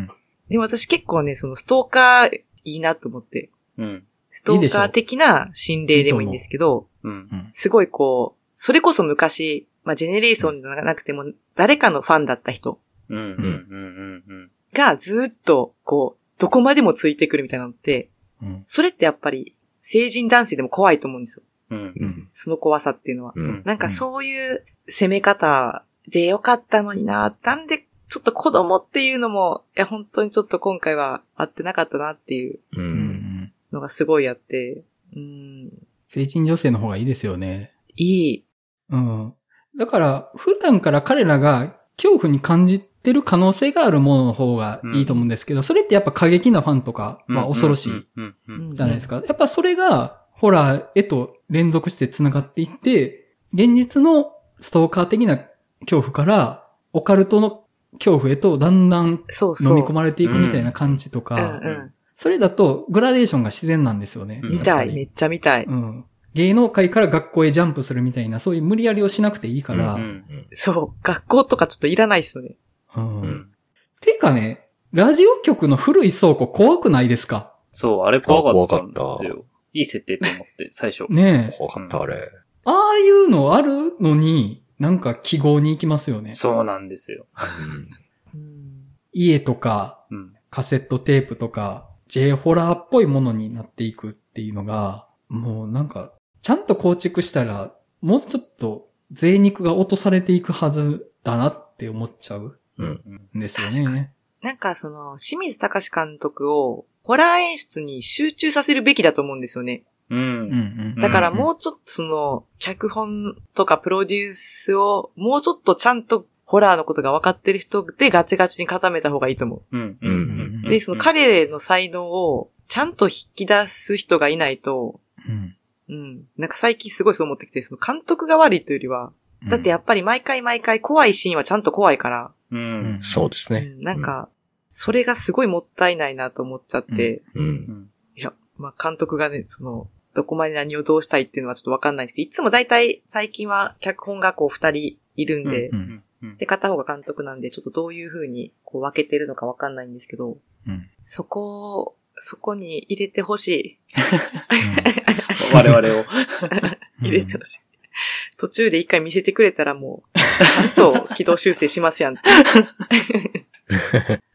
[SPEAKER 1] ん。
[SPEAKER 2] でも私結構ね、そのストーカーいいなと思って、
[SPEAKER 4] うん。
[SPEAKER 2] ストーカー的な心霊でもいいんですけど、
[SPEAKER 4] うん。
[SPEAKER 2] すごいこう、それこそ昔、まあジェネレーションじゃなくても、誰かのファンだった人
[SPEAKER 4] うん。うん。うん。うん。
[SPEAKER 2] がずっとこう、どこまでもついてくるみたいなのって、
[SPEAKER 1] うん。
[SPEAKER 2] それってやっぱり成人男性でも怖いと思うんですよ。
[SPEAKER 4] うん
[SPEAKER 1] うん
[SPEAKER 2] その怖さっていうのは。
[SPEAKER 3] うん。
[SPEAKER 2] なんかそういう攻め方でよかったのにな。なんで、ちょっと子供っていうのも、いや、本当にちょっと今回は合ってなかったなっていう
[SPEAKER 3] う。
[SPEAKER 1] うんん
[SPEAKER 2] のがすごいあって、うん、
[SPEAKER 1] 成人女性の方がいいですよね。
[SPEAKER 2] いい。
[SPEAKER 1] うん。だから、普段から彼らが恐怖に感じてる可能性があるものの方がいいと思うんですけど、それってやっぱ過激なファンとかは恐ろしい
[SPEAKER 4] うんうんうん
[SPEAKER 1] じゃないですか。やっぱそれが、ホラーへと連続して繋がっていって、現実のストーカー的な恐怖から、オカルトの恐怖へとだんだん。飲み込まれていくみたいな感じと
[SPEAKER 2] うん
[SPEAKER 1] か、
[SPEAKER 2] うん。
[SPEAKER 1] それだとグラデーションが自然なんですよね。
[SPEAKER 4] うん
[SPEAKER 2] 見たい。めっちゃ見たい。
[SPEAKER 1] うん。芸能界から学校へジャンプするみたいな、そういう無理やりをしなくていいから、
[SPEAKER 4] う
[SPEAKER 1] うん
[SPEAKER 4] ん
[SPEAKER 2] そう。学校とかちょっといらないっすよね。
[SPEAKER 3] うん
[SPEAKER 1] ていうかね、ラジオ局の古い倉庫怖くないですか？
[SPEAKER 4] そう、あれ怖かったんで
[SPEAKER 3] 怖かった
[SPEAKER 4] すよ。いい設定と思って、最初。
[SPEAKER 1] ねえ。
[SPEAKER 3] 怖かった、あれ。
[SPEAKER 1] ああいうのあるのに、なんか記号に行きますよね。
[SPEAKER 4] そうなんですよ。
[SPEAKER 2] うん。
[SPEAKER 1] 家とか、
[SPEAKER 4] うん。
[SPEAKER 1] カセットテープとか、J ホラーっぽいものになっていくっていうのが、もうなんか、ちゃんと構築したら、もうちょっと贅肉が落とされていくはずだなって思っちゃう
[SPEAKER 3] うん。
[SPEAKER 1] んですよ
[SPEAKER 2] 確か
[SPEAKER 1] ね。
[SPEAKER 2] なんかその、清水隆監督を、ホラー演出に集中させるべきだと思うんですよね。
[SPEAKER 4] う。
[SPEAKER 1] うんんうん。
[SPEAKER 2] だから
[SPEAKER 1] うん
[SPEAKER 2] もうちょっとその、脚本とかプロデュースを、もうちょっとちゃんとホラーのことが分かってる人でガチガチに固めた方がいいと思
[SPEAKER 4] うん。
[SPEAKER 3] うんうん
[SPEAKER 2] う。で、その彼の才能をちゃんと引き出す人がいないと、
[SPEAKER 1] うん
[SPEAKER 2] うん。なんか最近すごいそう思ってきて、その監督が悪いというよりは、だってやっぱり毎回毎回怖いシーンはちゃんと怖いから、
[SPEAKER 4] う
[SPEAKER 1] うん
[SPEAKER 3] そうですね。
[SPEAKER 2] ん、なんか、それがすごいもったいないなと思っちゃって、
[SPEAKER 3] う。
[SPEAKER 4] うんん。
[SPEAKER 2] いや、まあ監督がね、その、どこまで何をどうしたいっていうのはちょっとわかんないんですけど、いつも大体最近は脚本がこう二人いるんで、
[SPEAKER 1] うん
[SPEAKER 4] うん。うん。
[SPEAKER 2] で、片方が監督なんで、ちょっとどういう風にこう分けてるのかわかんないんですけど、
[SPEAKER 1] うん
[SPEAKER 2] そこを、そこに入れてほしい。
[SPEAKER 4] 我々を。
[SPEAKER 1] うん
[SPEAKER 2] 入れてほしい。途中で一回見せてくれたらもう、ちゃんと軌道修正しますやんって。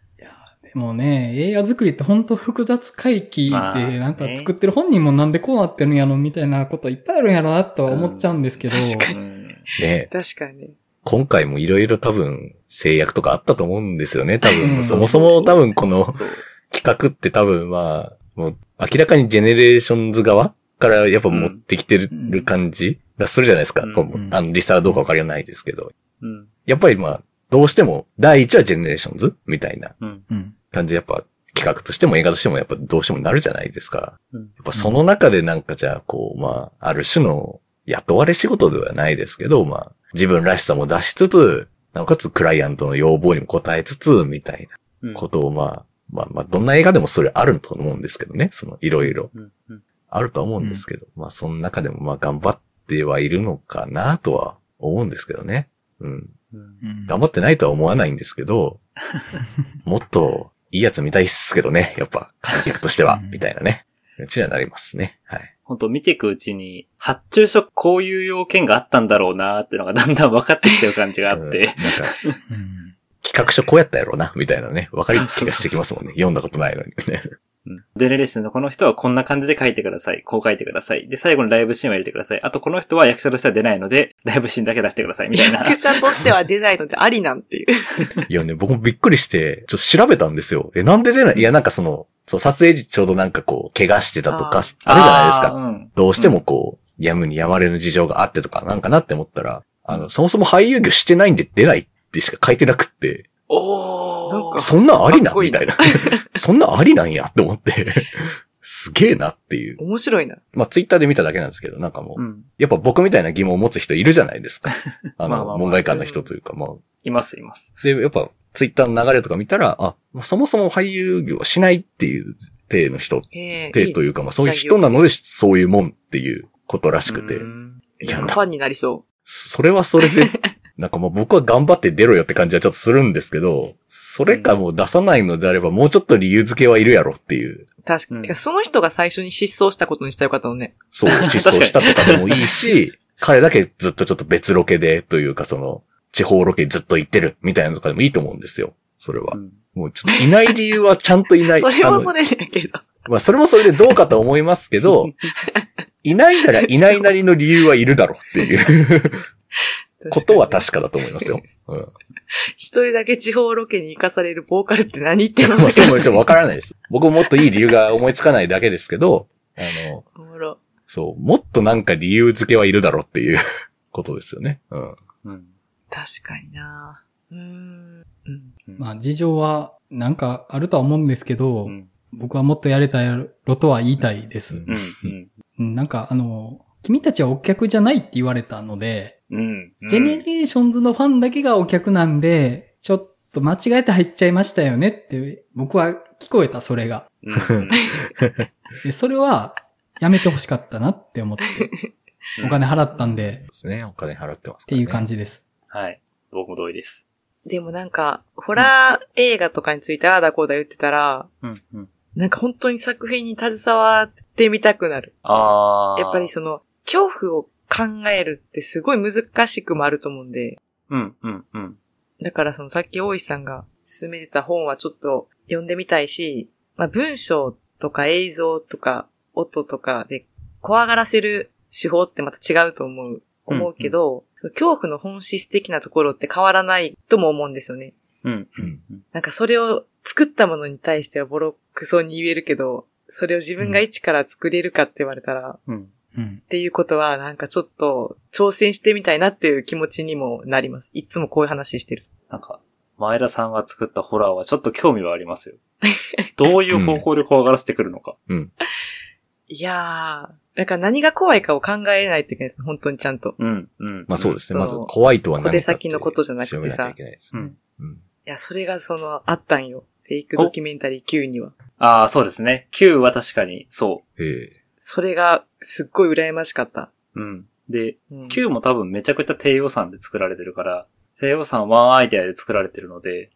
[SPEAKER 1] でもね、映画作りって本当複雑回帰で、
[SPEAKER 4] まあね
[SPEAKER 1] なんか作ってる本人もなんでこうなってるんやろみたいなこといっぱいあるんやろなとは思っちゃうんですけど。
[SPEAKER 2] うん確かに
[SPEAKER 4] うん
[SPEAKER 3] ね
[SPEAKER 2] 確かにね。
[SPEAKER 3] 今回もいろいろ多分制約とかあったと思うんですよね。多
[SPEAKER 1] うん
[SPEAKER 3] 分、そもそも多分この
[SPEAKER 4] そう。
[SPEAKER 3] 企画って多分まあ、もう明らかに GENERATIONS側からやっぱ持ってきてる感じがするじゃないですか。
[SPEAKER 4] うん
[SPEAKER 3] こうあの、実際はどうかわからないですけど。
[SPEAKER 4] うん。
[SPEAKER 3] やっぱりまあ、どうしても第一は GENERATIONSみたいな
[SPEAKER 4] うん。
[SPEAKER 1] うん。
[SPEAKER 3] 感じでやっぱ企画としても映画としてもやっぱどうしてもなるじゃないですか。
[SPEAKER 4] うん
[SPEAKER 3] やっぱその中でなんかじゃあこう、まあ、ある種の雇われ仕事ではないですけど、まあ、自分らしさも出しつつ、なおかつクライアントの要望にも応えつつ、みたい
[SPEAKER 4] うん
[SPEAKER 3] なことをまあ、まあまあ、どんな映画でもそれあると思うんですけどね。その、いろいろ。
[SPEAKER 4] うんうん
[SPEAKER 3] あるとは思うんですけど、まあ、その中でもまあ、頑張ってはいるのかなとは思うんですけどね。うん。
[SPEAKER 4] うん
[SPEAKER 1] うん
[SPEAKER 3] 頑張ってないとは思わないんですけど、もっといいやつ見たいっすけどね。やっぱ、観客としては
[SPEAKER 1] う、ん
[SPEAKER 3] みたいなね。うちにはなりますね。はい。
[SPEAKER 4] 本当見ていくうちに、発注書こういう要件があったんだろうなっていうのがだんだん分かってきてる感じがあって
[SPEAKER 3] うんなん。か、
[SPEAKER 1] うん
[SPEAKER 3] 企画書こうやったやろうな、みたいなね。わかり気がしてきますもんね。読んだことないのにね。
[SPEAKER 4] うんジェネレーションのこの人はこんな感じで書いてください。こう書いてください。で、最後にライブシーンを入れてください。あとこの人は役者としては出ないので、ライブシーンだけ出してください。みたいな。
[SPEAKER 2] 役者としては出ないのでありなんていう。
[SPEAKER 3] いやね、僕もびっくりして、ちょっと調べたんですよ。え、なんで出ない？いや、なんかその、そう、撮影時ちょうどなんかこう、怪我してたとか、あるじゃないですか。
[SPEAKER 4] うん。
[SPEAKER 3] どうしてもこう、やむにやまれぬ事情があってとか、なんかなって思ったら、あの、そもそも俳優業してないんで出ないってしか書いてなくって、
[SPEAKER 4] おー
[SPEAKER 3] そんなんありなみたいな。そんなんありなんや？って思って、すげえなっていう。
[SPEAKER 2] 面白いな。
[SPEAKER 3] まあ、ツイッターで見ただけなんですけど、なんかもう、
[SPEAKER 4] うん。
[SPEAKER 3] やっぱ僕みたいな疑問を持つ人いるじゃないですか。あの、
[SPEAKER 4] まあまあまあ
[SPEAKER 3] 門外観の人というか、まあ、
[SPEAKER 4] います、います。
[SPEAKER 3] で、やっぱ、ツイッターの流れとか見たら、あ、そもそも俳優業はしないっていう体の人、
[SPEAKER 2] ええ
[SPEAKER 3] 体というか、まあそういう人なので、そういうもんっていうことらしくて
[SPEAKER 4] う、ん
[SPEAKER 3] いや、
[SPEAKER 2] ファンになりそ
[SPEAKER 3] それはそれで、なんかもう僕は頑張って出ろよって感じはちょっとするんですけど、それかもう出さないのであれば、もうちょっと理由付けはいるやろっていう、
[SPEAKER 2] う。確かに。
[SPEAKER 4] うん
[SPEAKER 2] てかその人が最初に失踪したことにしたらよかったのね。
[SPEAKER 3] そう、失踪したとかでもいいし、彼だけずっとちょっと別ロケでというか、その、地方ロケずっと行ってるみたいなのとかでもいいと思うんですよ。それは。
[SPEAKER 4] うん
[SPEAKER 3] もうちょっといない理由はちゃんといない。
[SPEAKER 2] それ
[SPEAKER 3] あの
[SPEAKER 2] もそれだけど。
[SPEAKER 3] まあ、それもそれでどうかと思いますけど、いないならいないなりの理由はいるだろうっていうことは確かだと思いますよ。うん。
[SPEAKER 2] 一人だけ地方ロケに行かされるボーカルって何っての
[SPEAKER 3] まあ、それもちょっとわからないです。僕ももっといい理由が思いつかないだけですけど、あの、
[SPEAKER 2] おもろ。
[SPEAKER 3] そう、もっとなんか理由付けはいるだろうっていう ことですよね。うん。
[SPEAKER 4] うん。
[SPEAKER 2] 確かになうーん。うん。
[SPEAKER 1] まあ事情はなんかあるとは思うんですけど、
[SPEAKER 4] うん。
[SPEAKER 1] 僕はもっとやれたやろとは言いたいです。
[SPEAKER 3] うん
[SPEAKER 4] うん。
[SPEAKER 1] うんなんかあの、君たちはお客じゃないって言われたので、
[SPEAKER 4] うん。うん。
[SPEAKER 1] ジェネレーションズのファンだけがお客なんで、ちょっと間違えて入っちゃいましたよねって、僕は聞こえた、それが。
[SPEAKER 4] うん。
[SPEAKER 1] で、それはやめてほしかったなって思って、お金払ったんで、
[SPEAKER 3] ですね。お金払ってます
[SPEAKER 1] っていう感
[SPEAKER 3] じ。
[SPEAKER 1] じです。
[SPEAKER 4] はい。僕も同意です。
[SPEAKER 2] でもなんか、ホラー映画とかについてああだこうだ言ってたら、
[SPEAKER 4] うん。うん。
[SPEAKER 2] なんか本当に作品に携わってみたくなる。
[SPEAKER 4] あー。
[SPEAKER 2] やっぱりその、恐怖を考えるってすごい難しくもあると思うんで、
[SPEAKER 4] うん。うん。うん。
[SPEAKER 2] だからそのさっき大石さんが勧めてた本はちょっと読んでみたいし、まあ文章とか映像とか音とかで怖がらせる手法ってまた違うと思う、思うけど、恐怖の本質的なところって変わらないとも思うんですよね。
[SPEAKER 4] うん。
[SPEAKER 3] うん。
[SPEAKER 2] なんかそれを作ったものに対してはボロクソに言えるけど、それを自分が一から作れるかって言われたら、
[SPEAKER 4] うん。
[SPEAKER 1] うん。
[SPEAKER 2] っていうことは、なんかちょっと挑戦してみたいなっていう気持ちにもなります。いつもこういう話してる。
[SPEAKER 4] なんか、前田さんが作ったホラーはちょっと興味はありますよ。どういう方法で怖がらせてくるのか。
[SPEAKER 2] いやー、なんか何が怖いかを考えないといけないです。本当にちゃんと。
[SPEAKER 4] うん。うん。
[SPEAKER 3] まあそうですね。まず怖いとは何かって
[SPEAKER 2] 小手先のことじゃなくてさ
[SPEAKER 3] 調べなきゃいけないですね。
[SPEAKER 4] うん。
[SPEAKER 3] うん。
[SPEAKER 2] いや、それがその、あったんよ。フェイクドキュメンタリー Q には。
[SPEAKER 4] ああ、そうですね。Q は確かに、そ
[SPEAKER 3] ええ
[SPEAKER 2] それが、すっごい羨ましかった。
[SPEAKER 4] う。うん。で、
[SPEAKER 2] うん、
[SPEAKER 4] Q も多分めちゃくちゃ低予算で作られてるから、低予算ワンアイデアで作られてるので、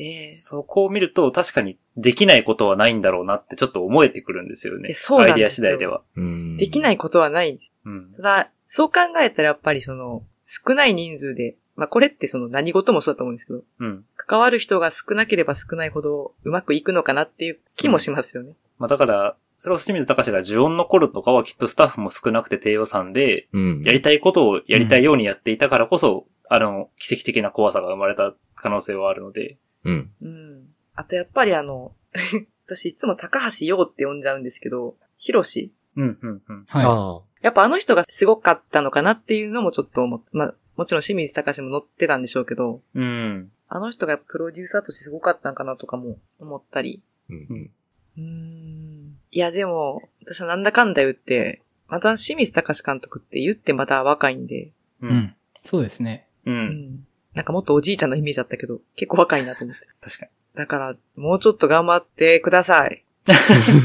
[SPEAKER 2] ええ
[SPEAKER 4] そこを見ると確かにできないことはないんだろうなってちょっと思えてくるんですよね
[SPEAKER 2] え。そう
[SPEAKER 4] アイデア次第では。
[SPEAKER 3] うん。
[SPEAKER 2] できないことはない。
[SPEAKER 4] うん。
[SPEAKER 2] ただ、そう考えたらやっぱりその、少ない人数で、まあこれってその何事もそうだと思うんですけど、
[SPEAKER 4] うん。
[SPEAKER 2] 関わる人が少なければ少ないほどうまくいくのかなっていう気もしますよね。
[SPEAKER 4] まあだから、それを清水隆が呪音の頃とかはきっとスタッフも少なくて低予算で、
[SPEAKER 3] うん。
[SPEAKER 4] やりたいことをやりたいようにやっていたからこそ、あの、奇跡的な怖さが生まれた可能性はあるので。
[SPEAKER 3] うん。
[SPEAKER 2] うん。あとやっぱりあの、私いつも高橋洋って呼んじゃうんですけど、ヒロシ。
[SPEAKER 4] うん、うん、うん。
[SPEAKER 1] はい。
[SPEAKER 3] ああ。
[SPEAKER 2] やっぱあの人がすごかったのかなっていうのもちょっと思って、まあ、もちろん清水隆も乗ってたんでしょうけど、
[SPEAKER 4] うん。
[SPEAKER 2] あの人がプロデューサーとしてすごかったのかなとかも思ったり。
[SPEAKER 3] うん
[SPEAKER 4] うん
[SPEAKER 2] うーん。いやでも、私はなんだかんだ言って、また清水隆監督って言ってまた若いんで、
[SPEAKER 4] う。
[SPEAKER 1] うんん。そうですね。
[SPEAKER 4] う。
[SPEAKER 2] うんん。なんかもっとおじいちゃんのイメージだったけど、結構若いなと思って。
[SPEAKER 4] 確かに。
[SPEAKER 2] だから、もうちょっと頑張ってください。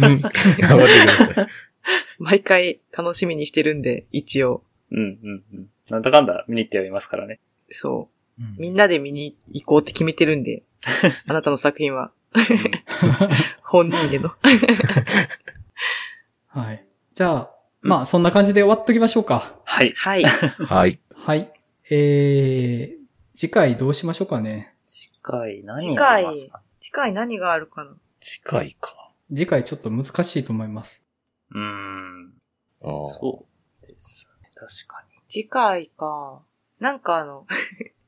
[SPEAKER 3] 頑張ってください。
[SPEAKER 2] 毎回楽しみにしてるんで、一応。
[SPEAKER 4] うんうんうん。なんだかんだ見に行ってやりますからね。
[SPEAKER 2] そう。
[SPEAKER 1] うん
[SPEAKER 2] みんなで見に行こうって決めてるんで、あなたの作品は、本人への。
[SPEAKER 1] はい。じゃあ、まあ、そんな感じで終わっときましょうか。
[SPEAKER 4] はい。
[SPEAKER 2] はい。
[SPEAKER 3] はい。
[SPEAKER 1] はい。えー、次回どうしましょうかね。
[SPEAKER 4] 次回何やりますか？
[SPEAKER 2] 次回何があるかな？
[SPEAKER 3] 次回か。
[SPEAKER 1] 次回ちょっと難しいと思います。
[SPEAKER 4] うーん。
[SPEAKER 3] あー
[SPEAKER 4] そうですね。確かに。
[SPEAKER 2] 次回か。なんかあの、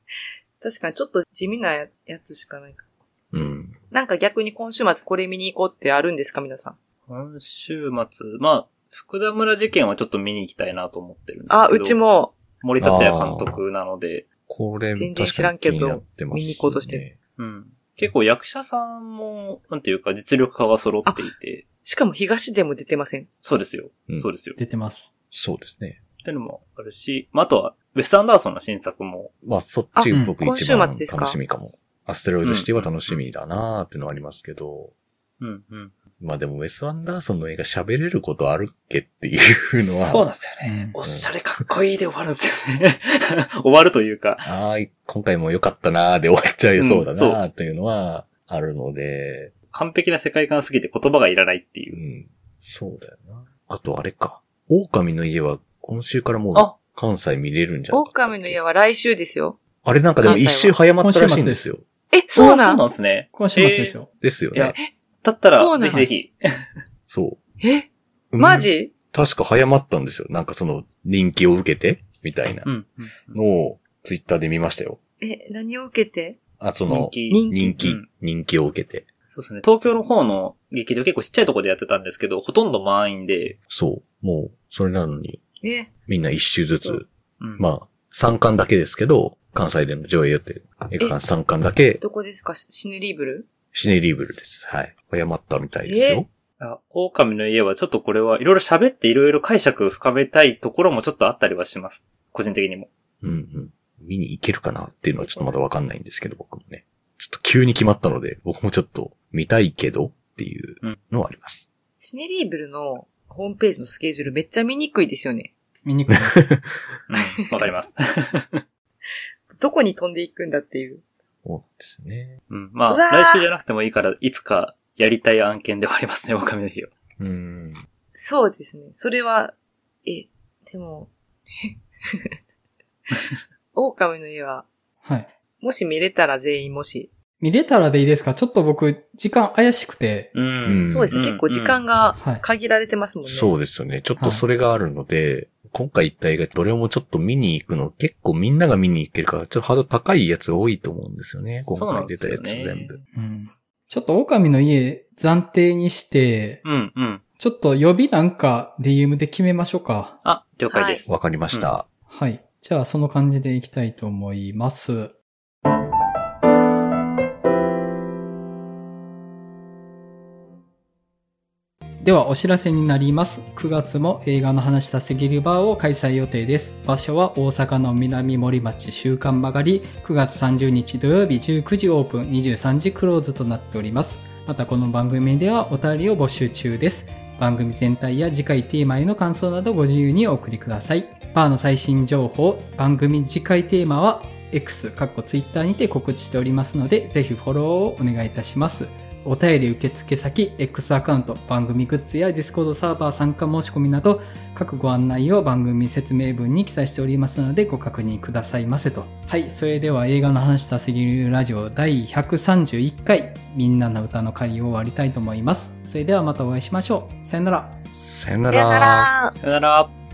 [SPEAKER 2] 確かにちょっと地味なややつしかないか。
[SPEAKER 3] うん。
[SPEAKER 2] なんか逆に今週末これ見に行こうってあるんですか？皆さん。
[SPEAKER 4] 今週末、まあ、福田村事件はちょっと見に行きたいなと思ってるんですけど。
[SPEAKER 2] あ、うち。も、
[SPEAKER 4] 森達也監督なので、
[SPEAKER 3] これ、
[SPEAKER 2] 全然知らんけど見に行こうとしてる。
[SPEAKER 4] うん。結構役者さんも、なんていうか実力家が揃っていて、
[SPEAKER 2] しかも東でも出てません。
[SPEAKER 4] そうですよ。
[SPEAKER 3] うん
[SPEAKER 4] そうですよ。
[SPEAKER 1] 出てます。
[SPEAKER 3] そうですね。
[SPEAKER 4] っていうのもあるし、まあ、あとは、ウェス・アンダーソンの新作も、
[SPEAKER 3] まあ、そっち
[SPEAKER 1] あ
[SPEAKER 3] 僕
[SPEAKER 2] 今週
[SPEAKER 3] 一番
[SPEAKER 2] 末ですか？
[SPEAKER 3] 楽しみかも。アステロイドシティは楽しみだなーっていうのはありますけど、
[SPEAKER 4] うんうん。
[SPEAKER 3] まあでもウェス・アンダーソンの映画喋れることあるっけっていうのは、
[SPEAKER 4] そうなんですよね。おしゃれかっこいいで終わるんですよね。終わるというか、
[SPEAKER 3] ああ、今回も良かったなーで終わっちゃいそうだなーというのはあるので、
[SPEAKER 4] 完璧な世界観すぎて言葉がいらないっていうう。
[SPEAKER 3] ん、そうだよな。あとあれか。狼の家は今週からもう
[SPEAKER 4] あ
[SPEAKER 3] 関西見れるんじゃなかったっけ？
[SPEAKER 2] 狼の家は来週ですよ。
[SPEAKER 3] あれなんかでも一周早まったらしいんですよ。
[SPEAKER 2] え、そうな
[SPEAKER 4] そうんなんですね。
[SPEAKER 1] 今週末ですよ。
[SPEAKER 3] ですよね。
[SPEAKER 4] だったら、
[SPEAKER 2] そうなん
[SPEAKER 4] ぜひぜひ。
[SPEAKER 3] そう。
[SPEAKER 2] え？
[SPEAKER 3] うん。
[SPEAKER 2] マジ？
[SPEAKER 3] 確か早まったんですよ。なんかその人気を受けて、みたいな。
[SPEAKER 4] うん。
[SPEAKER 3] のをツイッターで見ましたよ。
[SPEAKER 2] え、何を受けて？
[SPEAKER 3] あ、その、
[SPEAKER 4] 人気。
[SPEAKER 2] 人
[SPEAKER 3] 人気、
[SPEAKER 4] うん。
[SPEAKER 3] 人気を受けて。
[SPEAKER 4] そうですね。東京の方の劇場結構ちっちゃいところでやってたんですけど、ほとんど満員で、
[SPEAKER 3] そう。もう、それなのに、
[SPEAKER 2] え、
[SPEAKER 3] みんな一周ずつ、
[SPEAKER 4] うん。
[SPEAKER 3] まあ、3巻だけですけど、関西での上映予定、映画館3巻だけ、
[SPEAKER 2] どこですか？シシネリーブル？
[SPEAKER 3] シネリーブルです。はい。早まったみたいですよ。
[SPEAKER 4] あ狼の家はちょっとこれはいろいろ喋っていろいろ解釈深めたいところもちょっとあったりはします。個人的にも。
[SPEAKER 3] うんうん。見に行けるかなっていうのはちょっとまだわかんないんですけど、僕もね。ちょっと急に決まったので、僕もちょっと見たいけどっていうのはあります。
[SPEAKER 2] シネリーブルのホームページのスケジュールめっちゃ見にくいですよね。
[SPEAKER 1] 見にくいです。
[SPEAKER 4] うん。わかります。
[SPEAKER 2] どこに飛んでいくんだっていう。
[SPEAKER 3] そうですね。
[SPEAKER 4] うん。まあ、来週じゃなくてもいいから、いつかやりたい案件ではありますね、狼の日は。
[SPEAKER 3] うん。
[SPEAKER 2] そうですね。それは、え、でも、狼の家は、
[SPEAKER 1] はい。
[SPEAKER 2] もし見れたら全員もし。
[SPEAKER 1] 見れたらでいいですか？ちょっと僕、時間怪しくて。
[SPEAKER 4] う
[SPEAKER 3] うん
[SPEAKER 4] ん。
[SPEAKER 2] そうですね。
[SPEAKER 4] うん
[SPEAKER 2] 結構時間が
[SPEAKER 1] はい
[SPEAKER 2] 限られてますもんね。
[SPEAKER 3] そうですよね。ちょっとそれがあるので、今回行った映画どれもちょっと見に行くの結構みんなが見に行けるから、ちょっとハードル高いやつが多いと思うんですよね。
[SPEAKER 4] そう
[SPEAKER 3] 今
[SPEAKER 4] なんですよ
[SPEAKER 3] 回出たやつ
[SPEAKER 4] ね
[SPEAKER 3] 全部。
[SPEAKER 1] うん。ちょっと狼の家暫定にして、
[SPEAKER 4] うん、うん。
[SPEAKER 1] ちょっと予備なんか DM で決めましょうか。
[SPEAKER 4] あ、了解です。
[SPEAKER 3] わかりました。
[SPEAKER 1] はい。じゃあその感じでいきたいと思います。ではお知らせになります。9月も映画の話したすぎるバーを開催予定です。場所は大阪の南森町週刊曲がり、9月30日土曜日19時オープン、23時クローズとなっております。またこの番組ではお便りを募集中です。番組全体や次回テーマへの感想などご自由にお送りください。バーの最新情報、番組次回テーマは X、かっこ Twitter にて告知しておりますので、ぜひフォローをお願いいたします。お便り受付先、X アカウント、番組グッズや Discord サーバー参加申し込みなど、各ご案内を番組説明文に記載しておりますので、ご確認くださいませと。はい、それでは映画の話したすぎるラジオ第131回、みんなの歌の会を終わりたいと思います。それではまたお会いしましょう。さよなら。
[SPEAKER 3] さよな。
[SPEAKER 2] ら。
[SPEAKER 4] さよなら。